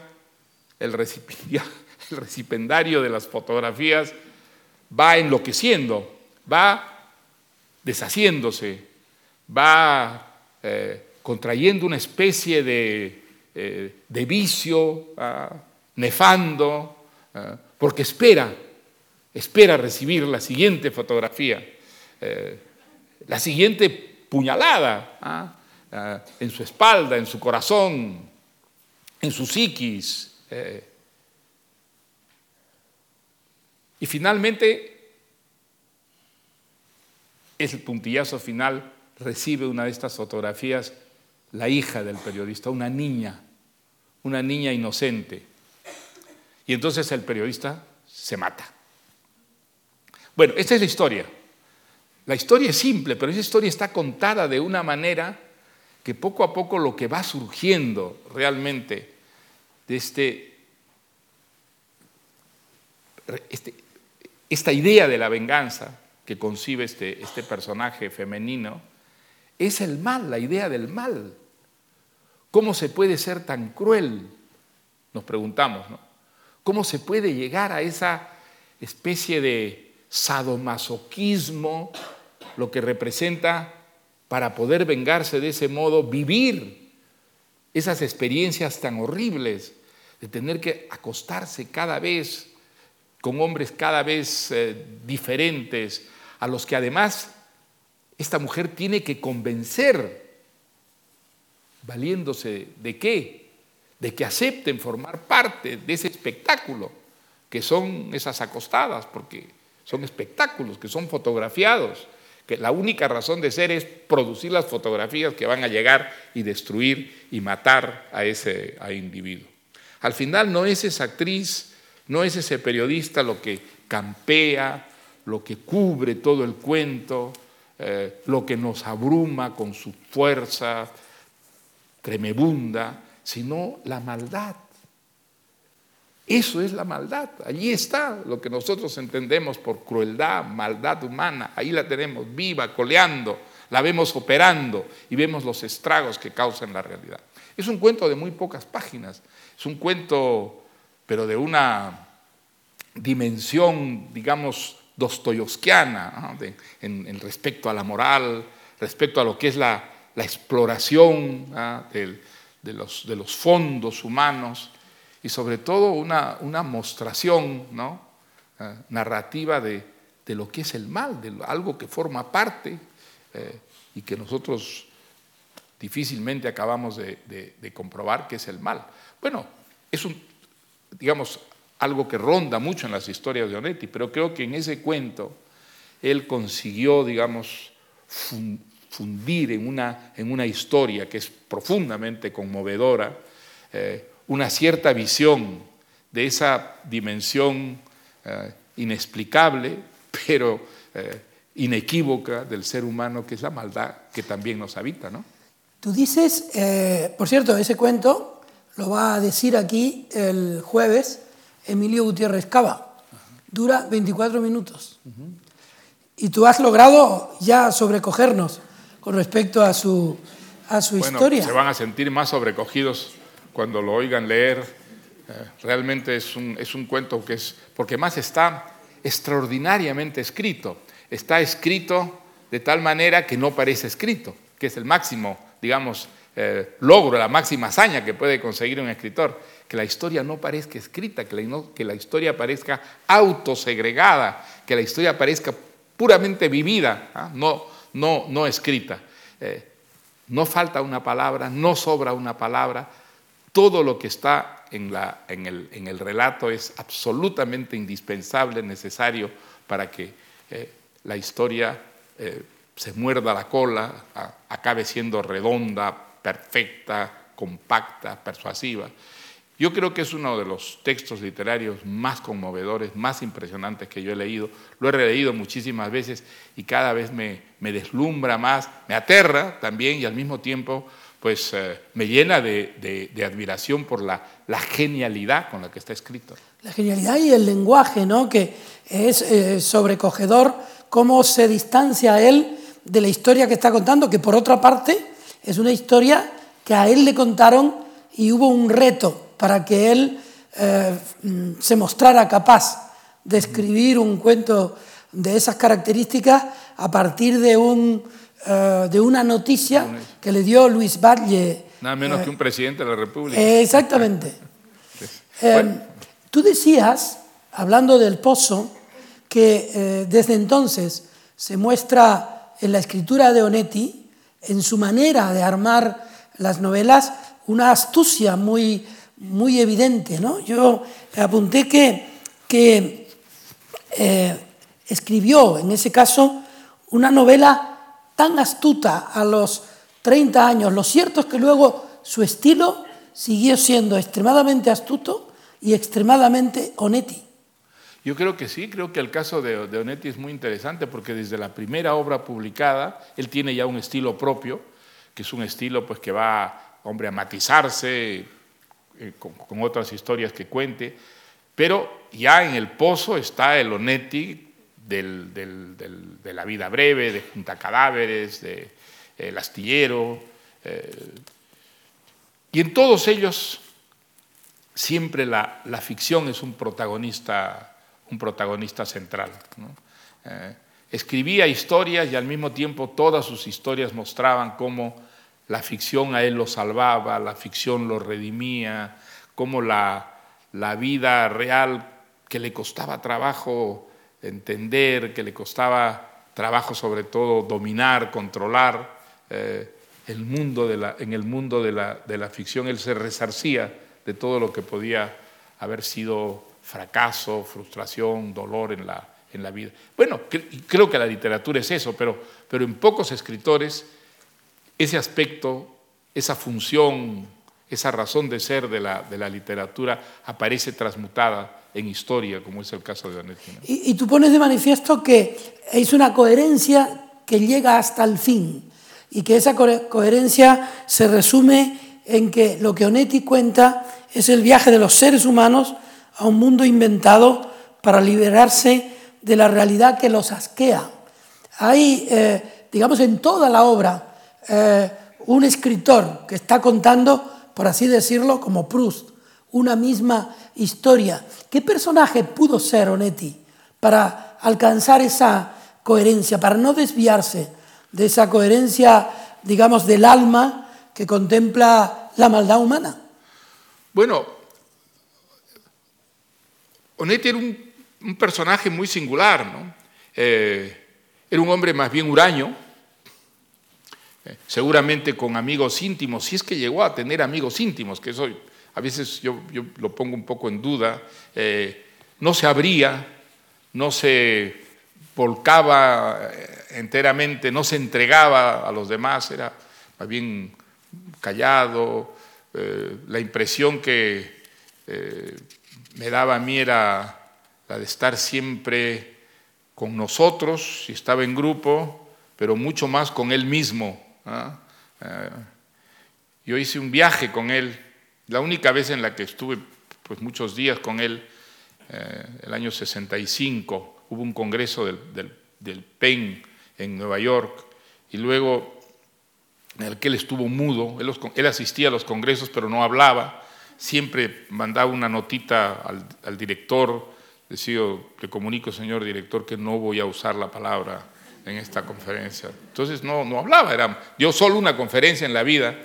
el recipendario de las fotografías, va enloqueciendo, va deshaciéndose, va eh, contrayendo una especie de, eh, vicio ah, nefando, ah, porque espera, espera recibir la siguiente fotografía. Eh, la siguiente puñalada. Ah, en su espalda, en su corazón, en su psiquis. Eh. Y finalmente, el puntillazo final, recibe una de estas fotografías la hija del periodista, una niña, una niña inocente. Y entonces el periodista se mata. Bueno, esta es la historia. La historia es simple, pero esa historia está contada de una manera que poco a poco lo que va surgiendo realmente de este, este esta idea de la venganza que concibe este, este personaje femenino, es el mal, la idea del mal. ¿Cómo se puede ser tan cruel? Nos preguntamos, ¿no? ¿Cómo se puede llegar a esa especie de sadomasoquismo lo que representa para poder vengarse de ese modo, vivir esas experiencias tan horribles de tener que acostarse cada vez con hombres cada vez eh, diferentes, a los que además esta mujer tiene que convencer, valiéndose de qué, de que acepten formar parte de ese espectáculo, que son esas acostadas, porque son espectáculos, que son fotografiados, que la única razón de ser es producir las fotografías que van a llegar y destruir y matar a ese individuo. Al final no es esa actriz, no es ese periodista lo que campea, lo que cubre todo el cuento, eh, lo que nos abruma con su fuerza tremebunda, sino la maldad. Eso es la maldad. Allí está lo que nosotros entendemos por crueldad, maldad humana. Ahí la tenemos viva, coleando, la vemos operando y vemos los estragos que causan la realidad. Es un cuento de muy pocas páginas, es un cuento, pero de una dimensión, digamos, dostoyevskiana, en, respecto a la moral, respecto a lo que es la, exploración de, los, de, los, fondos humanos y sobre todo una, una mostración ¿no? Eh, narrativa de, lo que es el mal, de algo que forma parte eh, y que nosotros difícilmente acabamos de, comprobar que es el mal. Bueno, es un, digamos, algo que ronda mucho en las historias de Onetti, pero creo que en ese cuento él consiguió, digamos, fundir en una, en una historia que es profundamente conmovedora, eh, una cierta visión de esa dimensión eh, inexplicable, pero eh, inequívoca del ser humano, que es la maldad que también nos habita. ¿no? Tú dices, por cierto, ese cuento lo va a decir aquí el jueves Emilio Gutiérrez Cava. Dura 24 minutos. Y tú has logrado ya sobrecogernos con respecto a su, a su bueno, historia. Se van a sentir más sobrecogidos cuando lo oigan leer. Eh, realmente es un, es un cuento que es, porque más está extraordinariamente escrito. Está escrito de tal manera que no parece escrito, que es el máximo, digamos, eh, logro, la máxima hazaña que puede conseguir un escritor, que la historia no parezca escrita, que la, la historia parezca autosegregada, que la historia parezca puramente vivida, ¿ah? no, no, no escrita. Eh, no falta una palabra, no sobra una palabra, todo lo que está en, el, relato es absolutamente indispensable, necesario para que eh, la historia se muerda la cola, acabe siendo redonda, perfecta, compacta, persuasiva. Yo creo que es uno de los textos literarios más conmovedores, más impresionantes que yo he leído. Lo he releído muchísimas veces y cada vez me deslumbra más, me aterra también y al mismo tiempo pues eh, me llena de, admiración por la, genialidad con la que está escrito. La genialidad y el lenguaje, ¿no? que es eh, sobrecogedor, cómo se distancia él de la historia que está contando, que por otra parte es una historia que a él le contaron y hubo un reto para que él eh, se mostrara capaz de escribir un cuento de esas características a partir de un eh, de una noticia que le dio Luis Valle. Nada menos que un presidente de la República. exactamente. Eh, tú decías, hablando del pozo, que eh, desde entonces se muestra en la escritura de Onetti, en su manera de armar las novelas, una astucia muy, muy evidente. ¿no? Yo apunté que, que escribió, en ese caso, una novela tan astuta a los 30 años. Lo cierto es que luego su estilo siguió siendo extremadamente astuto y extremadamente Onetti. Yo creo que sí, creo que el caso de, Onetti es muy interesante porque desde la primera obra publicada él tiene ya un estilo propio, que es un estilo pues que va, hombre, a matizarse eh, con, otras historias que cuente, pero ya en el pozo está el Onetti de la vida breve, de Junta Cadáveres, de El Astillero. Eh, y en todos ellos siempre la, ficción es un protagonista, un protagonista central. Eh, escribía historias y al mismo tiempo todas sus historias mostraban cómo la ficción a él lo salvaba, la ficción lo redimía, cómo la, la vida real que le costaba trabajo entender, que le costaba trabajo sobre todo dominar, controlar eh, el mundo de la, en el mundo de la, de la ficción. Él se resarcía de todo lo que podía haber sido fracaso, frustración, dolor en la, en la vida. Bueno, creo que la literatura es eso, pero, pero en pocos escritores ese aspecto, esa función esa razón de ser de la, de la literatura aparece transmutada en historia, como es el caso de Onetti. Y, y, tú pones de manifiesto que es una coherencia que llega hasta el fin y que esa co coherencia se resume en que lo que Onetti cuenta es el viaje de los seres humanos a un mundo inventado para liberarse de la realidad que los asquea. Hay, eh, digamos, en toda la obra eh, un escritor que está contando, por así decirlo, como Proust, una misma historia. ¿Qué personaje pudo ser Onetti para alcanzar esa coherencia, para no desviarse de esa coherencia, digamos, del alma que contempla la maldad humana? Bueno, Onetti era un, personaje muy singular, ¿no? Eh, era un hombre más bien huraño, eh, seguramente con amigos íntimos, si es que llegó a tener amigos íntimos, que eso a veces yo, lo pongo un poco en duda, eh, no se abría, no se volcaba enteramente, no se entregaba a los demás, era más bien callado, la impresión que me daba a mí era la de estar siempre con nosotros, si estaba en grupo, pero mucho más con él mismo. ¿ah? Eh, yo hice un viaje con él, la única vez en la que estuve pues, muchos días con él, eh, el año 65, hubo un congreso del, del, PEN en Nueva York, y luego en el que él estuvo mudo, él, él, asistía a los congresos pero no hablaba, siempre mandaba una notita al, al director, decía, le comunico señor director que no voy a usar la palabra en esta conferencia. Entonces no, no hablaba, era, dio solo una conferencia en la vida,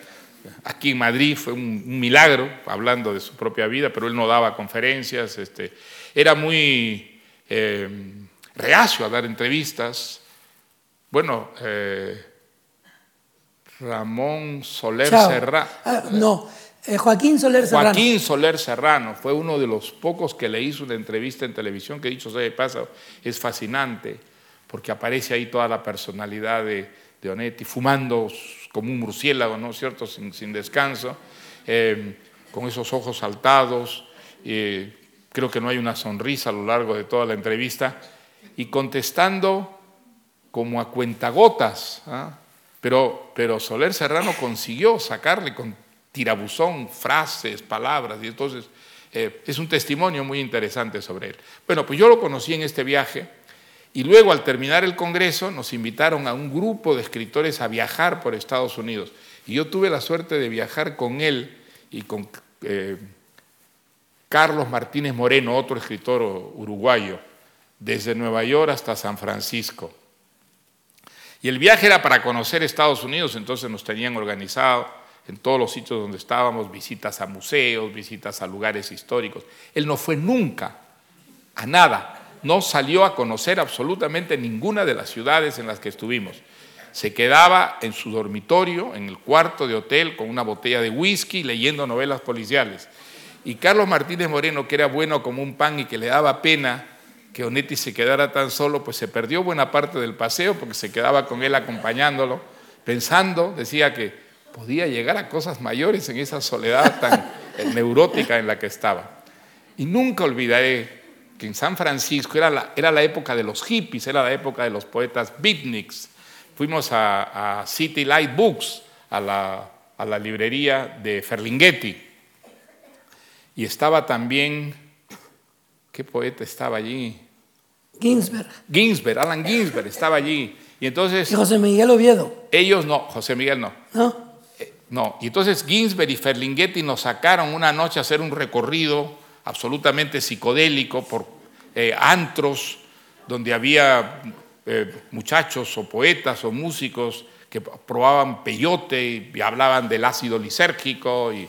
aquí en Madrid fue un, un, milagro, hablando de su propia vida, pero él no daba conferencias, este, era muy eh, reacio a dar entrevistas. Bueno, eh, Ramón Soler Serrano. Ah, no, eh, Joaquín Soler Serrano. Joaquín Soler Serrano fue uno de los pocos que le hizo una entrevista en televisión que dicho sea de paso, es fascinante, porque aparece ahí toda la personalidad de, de Onetti, fumando como un murciélago, ¿no es cierto?, sin, sin descanso, eh, con esos ojos saltados, eh, creo que no hay una sonrisa a lo largo de toda la entrevista, y contestando como a cuentagotas, ¿ah? pero, pero Soler Serrano consiguió sacarle con tirabuzón frases, palabras, y entonces eh, es un testimonio muy interesante sobre él. Bueno, pues yo lo conocí en este viaje, y luego al terminar el Congreso nos invitaron a un grupo de escritores a viajar por Estados Unidos. Y yo tuve la suerte de viajar con él y con eh, Carlos Martínez Moreno, otro escritor uruguayo, desde Nueva York hasta San Francisco. Y el viaje era para conocer Estados Unidos, entonces nos tenían organizado en todos los sitios donde estábamos, visitas a museos, visitas a lugares históricos. Él no fue nunca a nada, no salió a conocer absolutamente ninguna de las ciudades en las que estuvimos. Se quedaba en su dormitorio, en el cuarto de hotel, con una botella de whisky, leyendo novelas policiales. Y Carlos Martínez Moreno, que era bueno como un pan y que le daba pena que Onetti se quedara tan solo, pues se perdió buena parte del paseo porque se quedaba con él acompañándolo, pensando, decía que podía llegar a cosas mayores en esa soledad tan neurótica en la que estaba. Y nunca olvidaré que en San Francisco era la, era la época de los hippies, era la época de los poetas beatniks. Fuimos a, a City Light Books, a la, a la librería de Ferlinghetti. Y estaba también, ¿qué poeta estaba allí? Ginsberg. Ginsberg, Alan Ginsberg estaba allí. Y entonces... Y José Miguel Oviedo. Ellos no, José Miguel no. ¿No? No, y entonces Ginsberg y Ferlinghetti nos sacaron una noche a hacer un recorrido absolutamente psicodélico por eh, antros donde había eh, muchachos o poetas o músicos que probaban peyote y, y hablaban del ácido lisérgico y,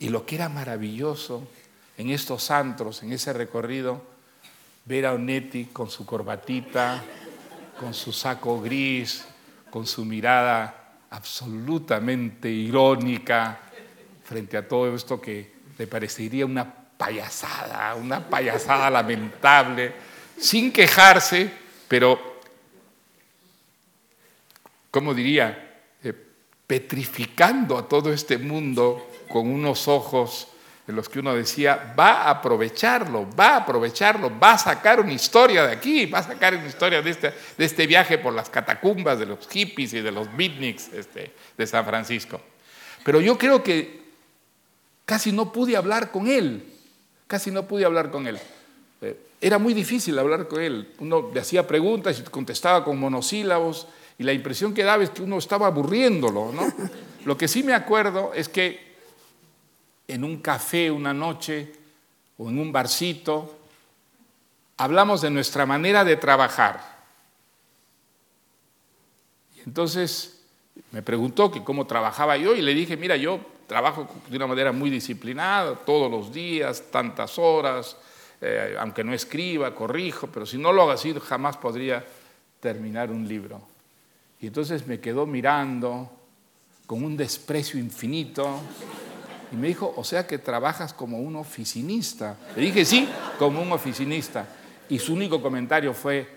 y, lo que era maravilloso en estos antros, en ese recorrido, ver a Onetti con su corbatita, con su saco gris, con su mirada absolutamente irónica frente a todo esto que le parecería una payasada, una payasada lamentable, sin quejarse, pero, ¿cómo diría? Eh, petrificando a todo este mundo con unos ojos en los que uno decía, va a aprovecharlo, va a aprovecharlo, va a sacar una historia de aquí, va a sacar una historia de este, de este viaje por las catacumbas de los hippies y de los beatniks este, de San Francisco. Pero yo creo que casi no pude hablar con él, casi no pude hablar con él. Eh, era muy difícil hablar con él. Uno le hacía preguntas y contestaba con monosílabos y la impresión que daba es que uno estaba aburriéndolo. ¿no? Lo que sí me acuerdo es que en un café una noche o en un barcito, hablamos de nuestra manera de trabajar. Y entonces me preguntó cómo trabajaba yo y le dije, mira, yo trabajo de una manera muy disciplinada, todos los días, tantas horas, eh, aunque no escriba, corrijo, pero si no lo hago así jamás podría terminar un libro. Y entonces me quedó mirando con un desprecio infinito y me dijo, o sea que trabajas como un oficinista. Le dije, sí, como un oficinista. Y su único comentario fue,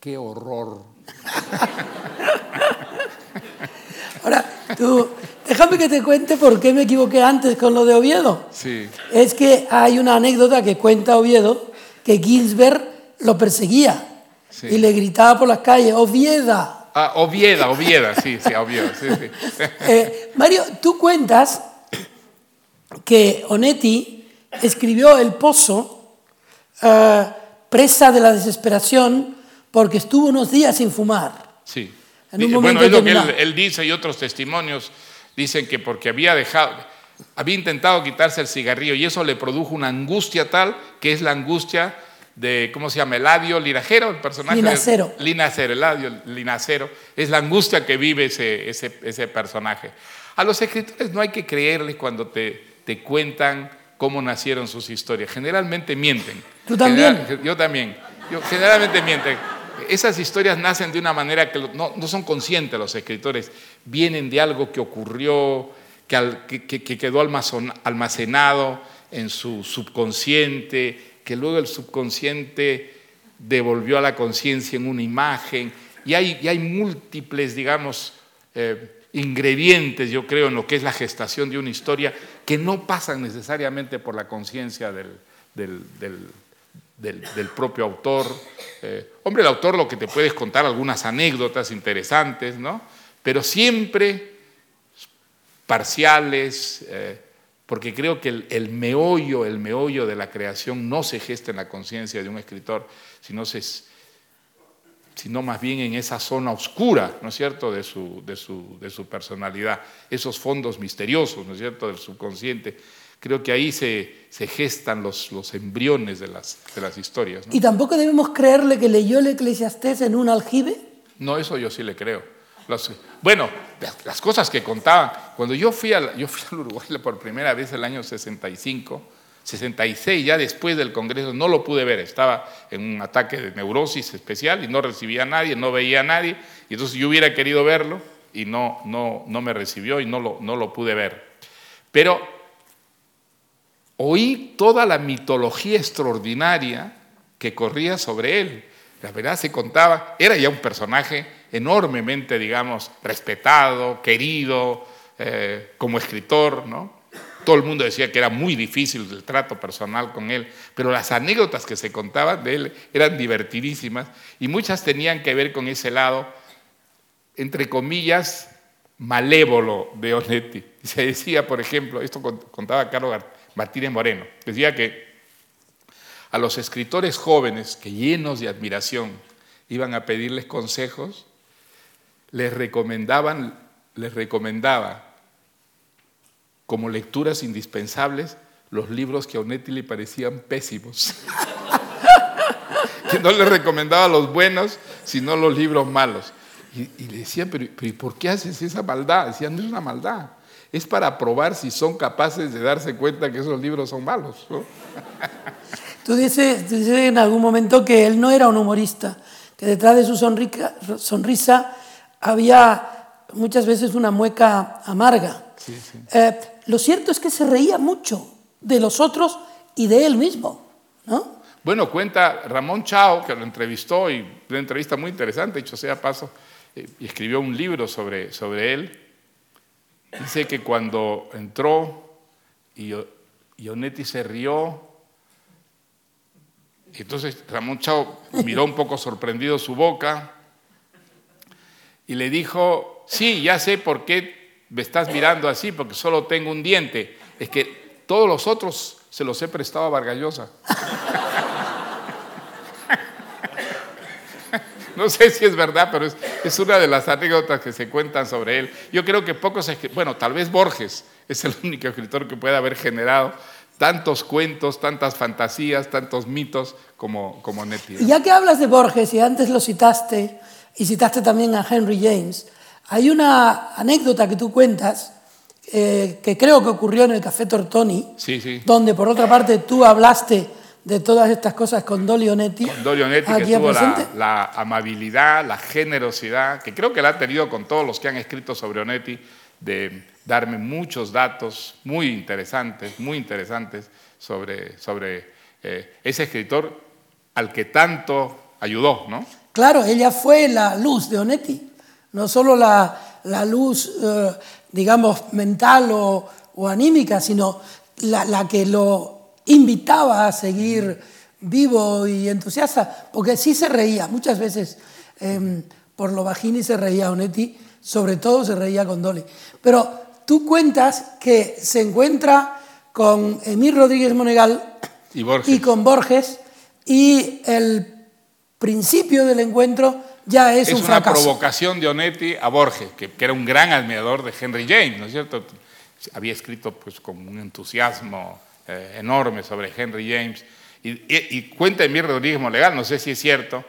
qué horror. Ahora, tú, déjame que te cuente por qué me equivoqué antes con lo de Oviedo. Sí. Es que hay una anécdota que cuenta Oviedo que Ginsberg lo perseguía Sí. y le gritaba por las calles, Ovieda. Ah, Ovieda, Ovieda, sí, sí, Ovieda, sí, sí. Eh, Mario, tú cuentas que Onetti escribió El Pozo eh, presa de la desesperación porque estuvo unos días sin fumar. Sí. En un bueno, es lo que él, dice y otros testimonios dicen que porque había dejado, había intentado quitarse el cigarrillo y eso le produjo una angustia tal que es la angustia de, ¿cómo se llama? Eladio Linajero, el personaje. de- Linacero. Linacero, Eladio Linacero. Es la angustia que vive ese, ese, ese personaje. A los escritores no hay que creerles cuando te, te cuentan cómo nacieron sus historias. Generalmente mienten. ¿Tú también? General- yo también. Yo generalmente mienten. Esas historias nacen de una manera que no, no son conscientes los escritores. Vienen de algo que ocurrió, que, al- que- que- que quedó almacenado en su subconsciente, que luego el subconsciente devolvió a la conciencia en una imagen. Y hay, y hay múltiples, digamos, eh, ingredientes, yo creo, en lo que es la gestación de una historia que no pasan necesariamente por la conciencia del, del- del- del- propio autor. Eh, hombre, el autor lo que te puedes contar algunas anécdotas interesantes, ¿no? Pero siempre parciales, eh, porque creo que el, el meollo, el meollo de la creación no se gesta en la conciencia de un escritor, sino, se, sino más bien en esa zona oscura, ¿no es cierto?, de su, de su, de su personalidad, esos fondos misteriosos, ¿no es cierto?, del subconsciente. Creo que ahí se, se gestan los, los embriones de las, de las historias. ¿no? Y tampoco debemos creerle que leyó el Eclesiastés en un aljibe. No, eso yo sí le creo. Las- bueno, las, las cosas que contaban. Cuando yo fui, al, yo fui al Uruguay por primera vez el año 65, 66, ya después del Congreso, no lo pude ver. Estaba en un ataque de neurosis especial y no recibía a nadie, no veía a nadie. Y entonces yo hubiera querido verlo y no, no, no me recibió y no lo, no lo pude ver. Pero oí toda la mitología extraordinaria que corría sobre él. La verdad se contaba, era ya un personaje enormemente, digamos, respetado, querido eh, como escritor, ¿no? Todo el mundo decía que era muy difícil el trato personal con él, pero las anécdotas que se contaban de él eran divertidísimas y muchas tenían que ver con ese lado, entre comillas, malévolo de Onetti. Se decía, por ejemplo, esto contaba Carlos Martínez Moreno, decía que a los escritores jóvenes que llenos de admiración iban a pedirles consejos, les recomendaban, les recomendaba como lecturas indispensables los libros que a Onetti le parecían pésimos. que no le recomendaba los buenos, sino los libros malos. Y, le decían, pero, pero ¿y por qué haces esa maldad? Decían, no es una maldad, es para probar si son capaces de darse cuenta que esos libros son malos. ¿no? Tú dices, tú dices en algún momento que él no era un humorista, que detrás de su sonrica- sonrisa había muchas veces una mueca amarga. Eh, lo cierto es que se reía mucho de los otros y de él mismo, ¿no? Bueno, cuenta Ramón Chao, que lo entrevistó, y una entrevista muy interesante, hecho sea paso, eh, y escribió un libro sobre, sobre él. Dice que cuando entró Y, y Onetti se rió. Entonces Ramón Chao miró un poco sorprendido su boca y le dijo, sí, ya sé por qué me estás mirando así, porque solo tengo un diente. Es que todos los otros se los he prestado a Vargallosa. No sé si es verdad, pero es, una de las anécdotas que se cuentan sobre él. Yo creo que pocos, bueno, tal vez Borges es el único escritor que puede haber generado tantos cuentos, tantas fantasías, tantos mitos como, como Nettie. Ya que hablas de Borges, y antes lo citaste, y citaste también a Henry James, hay una anécdota que tú cuentas eh, que creo que ocurrió en el Café Tortoni, donde por otra parte tú hablaste de todas estas cosas con Dolly Onetti. Con Dolly Onetti, que tuvo la, amabilidad, la generosidad, que creo que la ha tenido con todos los que han escrito sobre Onetti, de darme muchos datos muy interesantes, muy interesantes sobre, sobre eh, ese escritor al que tanto ayudó, ¿no? Claro, ella fue la luz de Onetti, no solo la, la luz, eh, digamos, mental o, o anímica, sino la, la que lo invitaba a seguir vivo y entusiasta, porque sí se reía, muchas veces em, por lo bajini se reía Onetti, sobre todo se reía con Dolly. Pero tú cuentas que se encuentra con Emil Rodríguez Monegal y, con Borges, y el principio del encuentro ya es, un fracaso. Es una provocación de Onetti a Borges, que, que, era un gran admirador de Henry James, ¿no es cierto? Había escrito pues, con un entusiasmo eh, enorme sobre Henry James. Y, cuenta Emir Rodríguez Molegal, no sé si es cierto,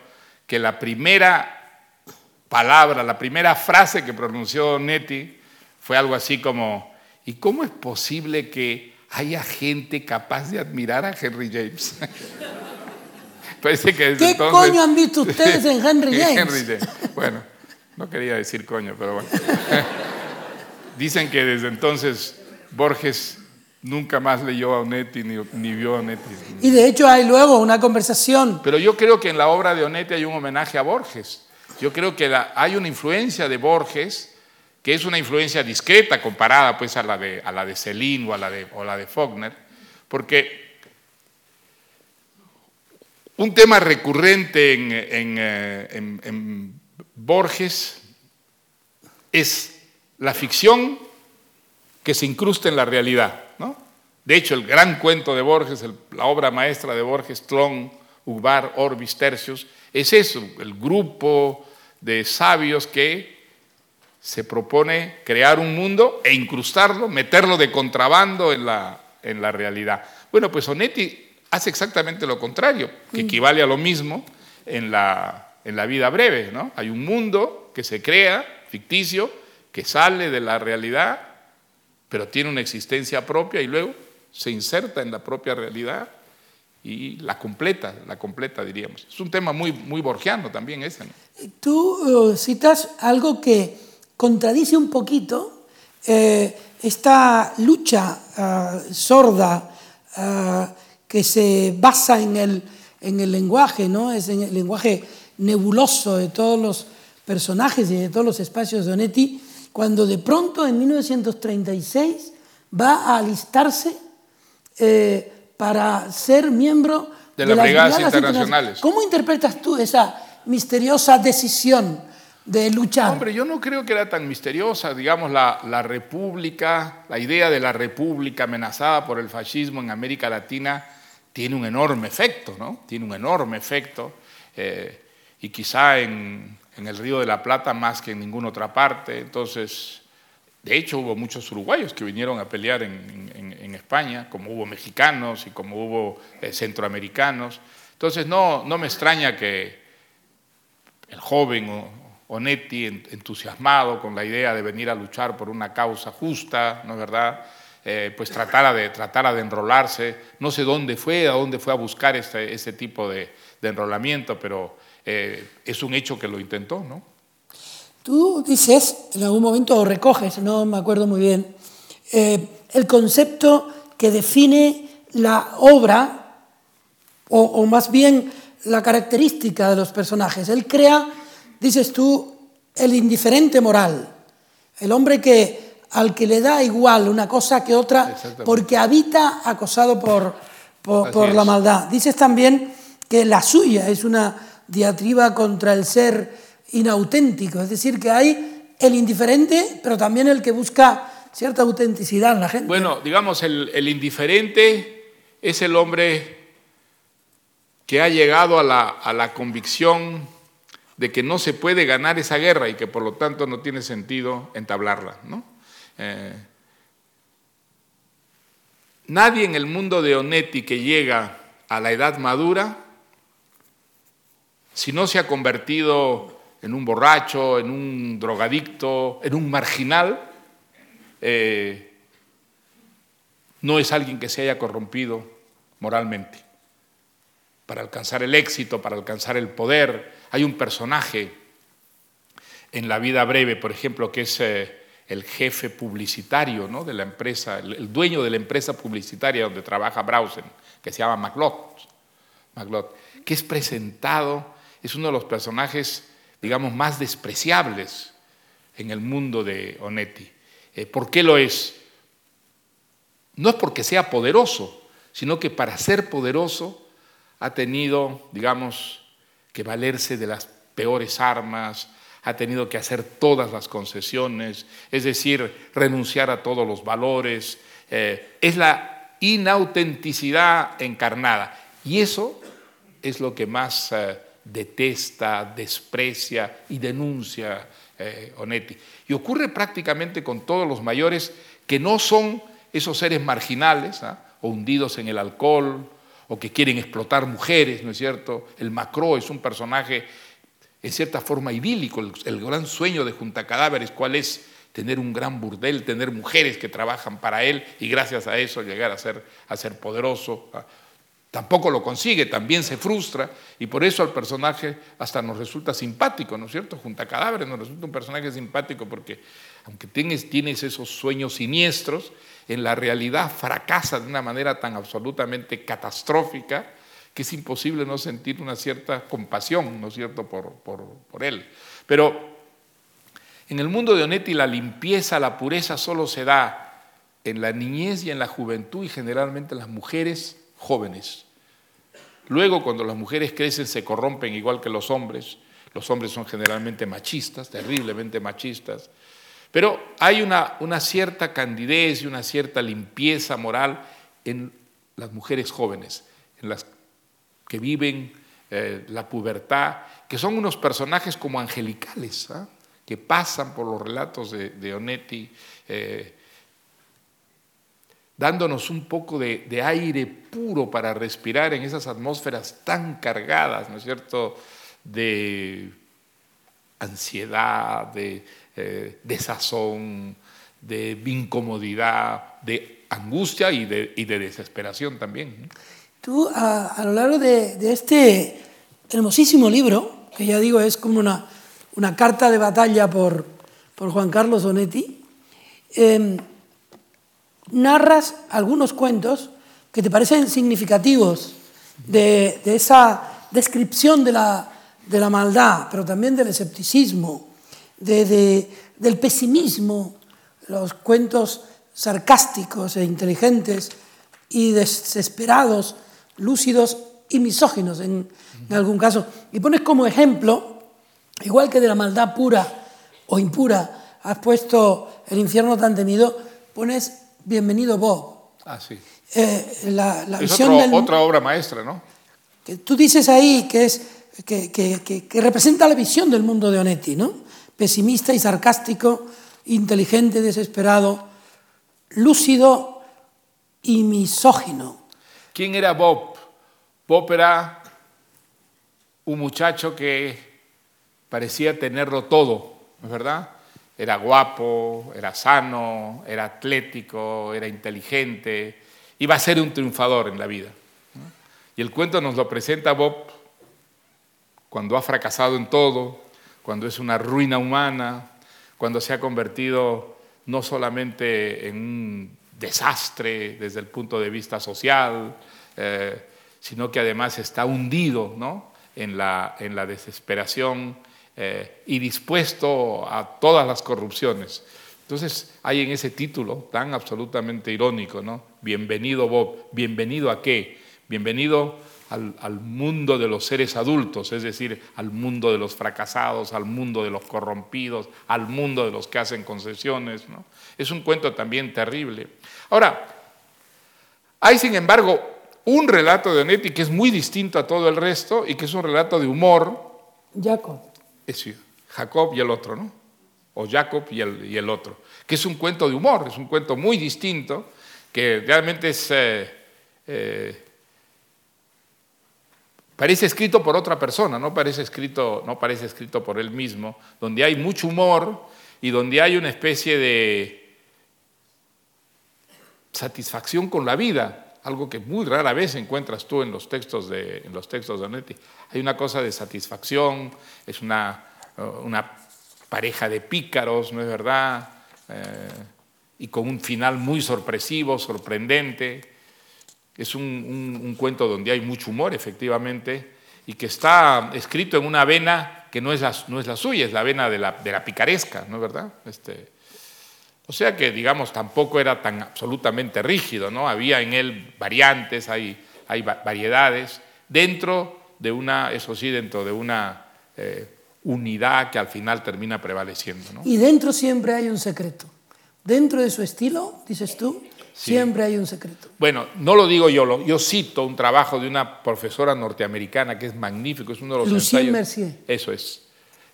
que la primera palabra, la primera frase que pronunció Netti fue algo así como, ¿y cómo es posible que haya gente capaz de admirar a Henry James? Parece que ¿Qué coño han visto ustedes en Henry James? Bueno, no quería decir coño, pero bueno. Dicen que desde entonces Borges nunca más leyó a Onetti ni, vio a Onetti. Y de hecho hay luego una conversación. Pero yo creo que en la obra de Onetti hay un homenaje a Borges. Yo creo que hay una influencia de Borges que es una influencia discreta comparada pues a la de, a la de Celine o a la de, o la de Faulkner, porque un tema recurrente en, eh, en, en Borges es la ficción que se incrusta en la realidad. De hecho, el gran cuento de Borges, la obra maestra de Borges, Tlón, Ubar, Orbis, Tercios, es eso, el grupo de sabios que se propone crear un mundo e incrustarlo, meterlo de contrabando en la, en la realidad. Bueno, pues Onetti hace exactamente lo contrario, que mm. equivale a lo mismo en la, en la vida breve. ¿no? Hay un mundo que se crea, ficticio, que sale de la realidad, pero tiene una existencia propia y luego se inserta en la propia realidad y la completa, la completa diríamos. Es un tema muy, muy borgiano también ese. Tú uh, citas algo que contradice un poquito eh, esta lucha uh, sorda uh, que se basa en el, en el lenguaje, ¿no? es en el lenguaje nebuloso de todos los personajes y de todos los espacios de Onetti, cuando de pronto en 1936 va a alistarse eh, para ser miembro de, las brigadas, internacionales. ¿Cómo interpretas tú esa misteriosa decisión de luchar? Hombre, yo no creo que era tan misteriosa. Digamos, la, la república, la idea de la república amenazada por el fascismo en América Latina tiene un enorme efecto, ¿no? Tiene un enorme efecto. Eh, y quizá en, el Río de la Plata más que en ninguna otra parte. Entonces, de hecho, hubo muchos uruguayos que vinieron a pelear en, España, como hubo mexicanos y como hubo eh, centroamericanos. Entonces, no, no me extraña que el joven Onetti, entusiasmado con la idea de venir a luchar por una causa justa, ¿no es verdad? Eh, pues tratara de, tratara de enrolarse. No sé dónde fue, a dónde fue a buscar este, este tipo de, de enrolamiento, pero eh, es un hecho que lo intentó, ¿no? Tú dices, en algún momento, o recoges, no me acuerdo muy bien, eh, el concepto que define la obra, o, más bien la característica de los personajes. Él crea, dices tú, el indiferente moral, el hombre que al que le da igual una cosa que otra porque habita acosado por, por, la maldad. Dices también que la suya es una diatriba contra el ser inauténtico, es decir, que hay el indiferente, pero también el que busca cierta autenticidad en la gente. Bueno, digamos, el, el indiferente es el hombre que ha llegado a la, a la convicción de que no se puede ganar esa guerra y que por lo tanto no tiene sentido entablarla. ¿no? Eh, nadie en el mundo de Onetti que llega a la edad madura, si no se ha convertido en un borracho, en un drogadicto, en un marginal, eh, no es alguien que se haya corrompido moralmente para alcanzar el éxito, para alcanzar el poder. Hay un personaje en la vida breve, por ejemplo, que es eh, el jefe publicitario ¿no? de la empresa, el, dueño de la empresa publicitaria donde trabaja Brausen, que se llama McLeod, que es presentado, es uno de los personajes, digamos, más despreciables en el mundo de Onetti. Eh, ¿Por qué lo es? No es porque sea poderoso, sino que para ser poderoso ha tenido, digamos, que valerse de las peores armas, ha tenido que hacer todas las concesiones, es decir, renunciar a todos los valores. Eh, es la inautenticidad encarnada. Y eso es lo que más eh, detesta, desprecia y denuncia eh, Onetti. Y ocurre prácticamente con todos los mayores que no son esos seres marginales ¿ah? o hundidos en el alcohol o que quieren explotar mujeres, ¿no es cierto? El Macro es un personaje en cierta forma idílico, el, gran sueño de Junta Cadáveres, ¿cuál es? Tener un gran burdel, tener mujeres que trabajan para él y gracias a eso llegar a ser, a ser poderoso. Tampoco lo consigue, también se frustra y por eso al personaje hasta nos resulta simpático, ¿no es cierto? Junta Cadáveres nos resulta un personaje simpático porque aunque tienes, tienes esos sueños siniestros, en la realidad fracasa de una manera tan absolutamente catastrófica que es imposible no sentir una cierta compasión, ¿no es cierto?, por, por él. Pero en el mundo de Onetti la limpieza, la pureza solo se da en la niñez y en la juventud y generalmente en las mujeres jóvenes. Luego, cuando las mujeres crecen, se corrompen igual que los hombres. Los hombres son generalmente machistas, terriblemente machistas. Pero hay una, una cierta candidez y una cierta limpieza moral en las mujeres jóvenes, en las que viven eh, la pubertad, que son unos personajes como angelicales, ¿ah? que pasan por los relatos de, Onetti, eh, dándonos un poco de, de, aire puro para respirar en esas atmósferas tan cargadas, ¿no es cierto?, de ansiedad, de eh, de sazón, de incomodidad, de angustia y de, desesperación también. Tú, a, lo largo de, este hermosísimo libro, que ya digo es como una, carta de batalla por, por Juan Carlos Onetti, em, narras algunos cuentos que te parecen significativos de, esa descripción de la, de la maldad, pero también del escepticismo, del pesimismo, los cuentos sarcásticos e inteligentes y desesperados, lúcidos y misóginos en, algún caso. Y pones como ejemplo, igual que de la maldad pura o impura, has puesto el infierno tan temido, pones Bienvenido Bob. Ah, sí. Eh, la, es otra obra maestra, ¿no? Que tú dices ahí que, es, que, que representa la visión del mundo de Onetti, ¿no? pesimista y sarcástico, inteligente, desesperado, lúcido y misógino. ¿Quién era Bob? Bob era un muchacho que parecía tenerlo todo, ¿es verdad? Era guapo, era sano, era atlético, era inteligente, iba a ser un triunfador en la vida. Y el cuento nos lo presenta Bob cuando ha fracasado en todo, cuando es una ruina humana, cuando se ha convertido no solamente en un desastre desde el punto de vista social, eh, sino que además está hundido en, la, en, la, desesperación eh, y dispuesto a todas las corrupciones. Entonces hay en ese título tan absolutamente irónico, ¿no? Bienvenido Bob, bienvenido a qué? Bienvenido al, mundo de los seres adultos, es decir, al mundo de los fracasados, al mundo de los corrompidos, al mundo de los que hacen concesiones. ¿no? Es un cuento también terrible. Ahora, hay sin embargo un relato de Onetti que es muy distinto a todo el resto y que es un relato de humor. Jacob. Es Jacob y el otro, ¿no? o Jacob y el, y el, otro, que es un cuento de humor, es un cuento muy distinto, que realmente es, eh, eh, parece escrito por otra persona, no parece, escrito, no parece escrito por él mismo, donde hay mucho humor y donde hay una especie de satisfacción con la vida, algo que muy rara vez encuentras tú en los textos de, en los textos de Onetti. Hay una cosa de satisfacción, es una, una pareja de pícaros, ¿no es verdad? Eh, y con un final muy sorpresivo, sorprendente. Es un, cuento donde hay mucho humor, efectivamente, y que está escrito en una vena que no es la, no es la suya, es la vena de la, de la picaresca, ¿no es verdad? Este, o sea que, digamos, tampoco era tan absolutamente rígido, ¿no? Había en él variantes, hay, hay variedades, dentro de una, eso sí, dentro de una eh, unidad que al final termina prevaleciendo. Y dentro siempre hay un secreto. Dentro de su estilo, dices tú, siempre hay un secreto. Bueno, no lo digo yo, yo cito un trabajo de una profesora norteamericana que es magnífico, es uno de los Lucien Mercier. Eso es,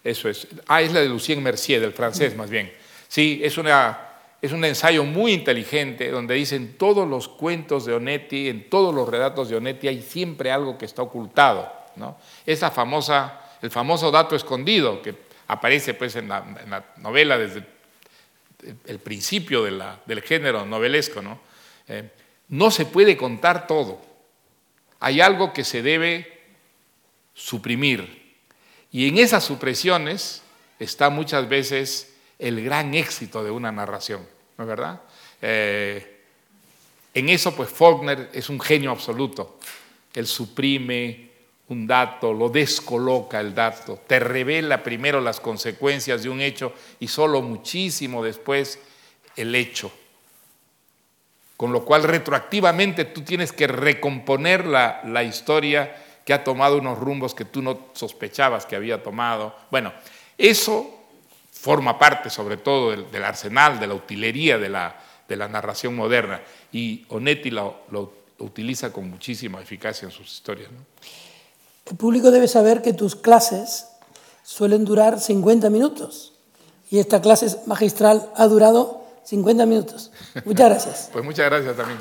eso es. Ah, es la de Lucien Mercier, del francés más bien. Sí, es, una, es un ensayo muy inteligente donde dicen todos los cuentos de Onetti, en todos los relatos de Onetti hay siempre algo que está ocultado. ¿no? Esa famosa el famoso dato escondido que aparece pues, en, la, novela desde el, principio del género novelesco. ¿no? Eh, no se puede contar todo. Hay algo que se debe suprimir. Y en esas supresiones está muchas veces el gran éxito de una narración, ¿no es verdad? Eh, en eso, pues Faulkner es un genio absoluto. Él suprime, un dato, lo descoloca el dato, te revela primero las consecuencias de un hecho y solo muchísimo después el hecho. Con lo cual retroactivamente tú tienes que recomponer la, la historia que ha tomado unos rumbos que tú no sospechabas que había tomado. Bueno, eso forma parte sobre todo del, arsenal, de la utilería de la, de la narración moderna y Onetti lo, lo, utiliza con muchísima eficacia en sus historias. El público debe saber que tus clases suelen durar 50 minutos y esta clase magistral ha durado 50 minutos. Muchas gracias. pues muchas gracias también.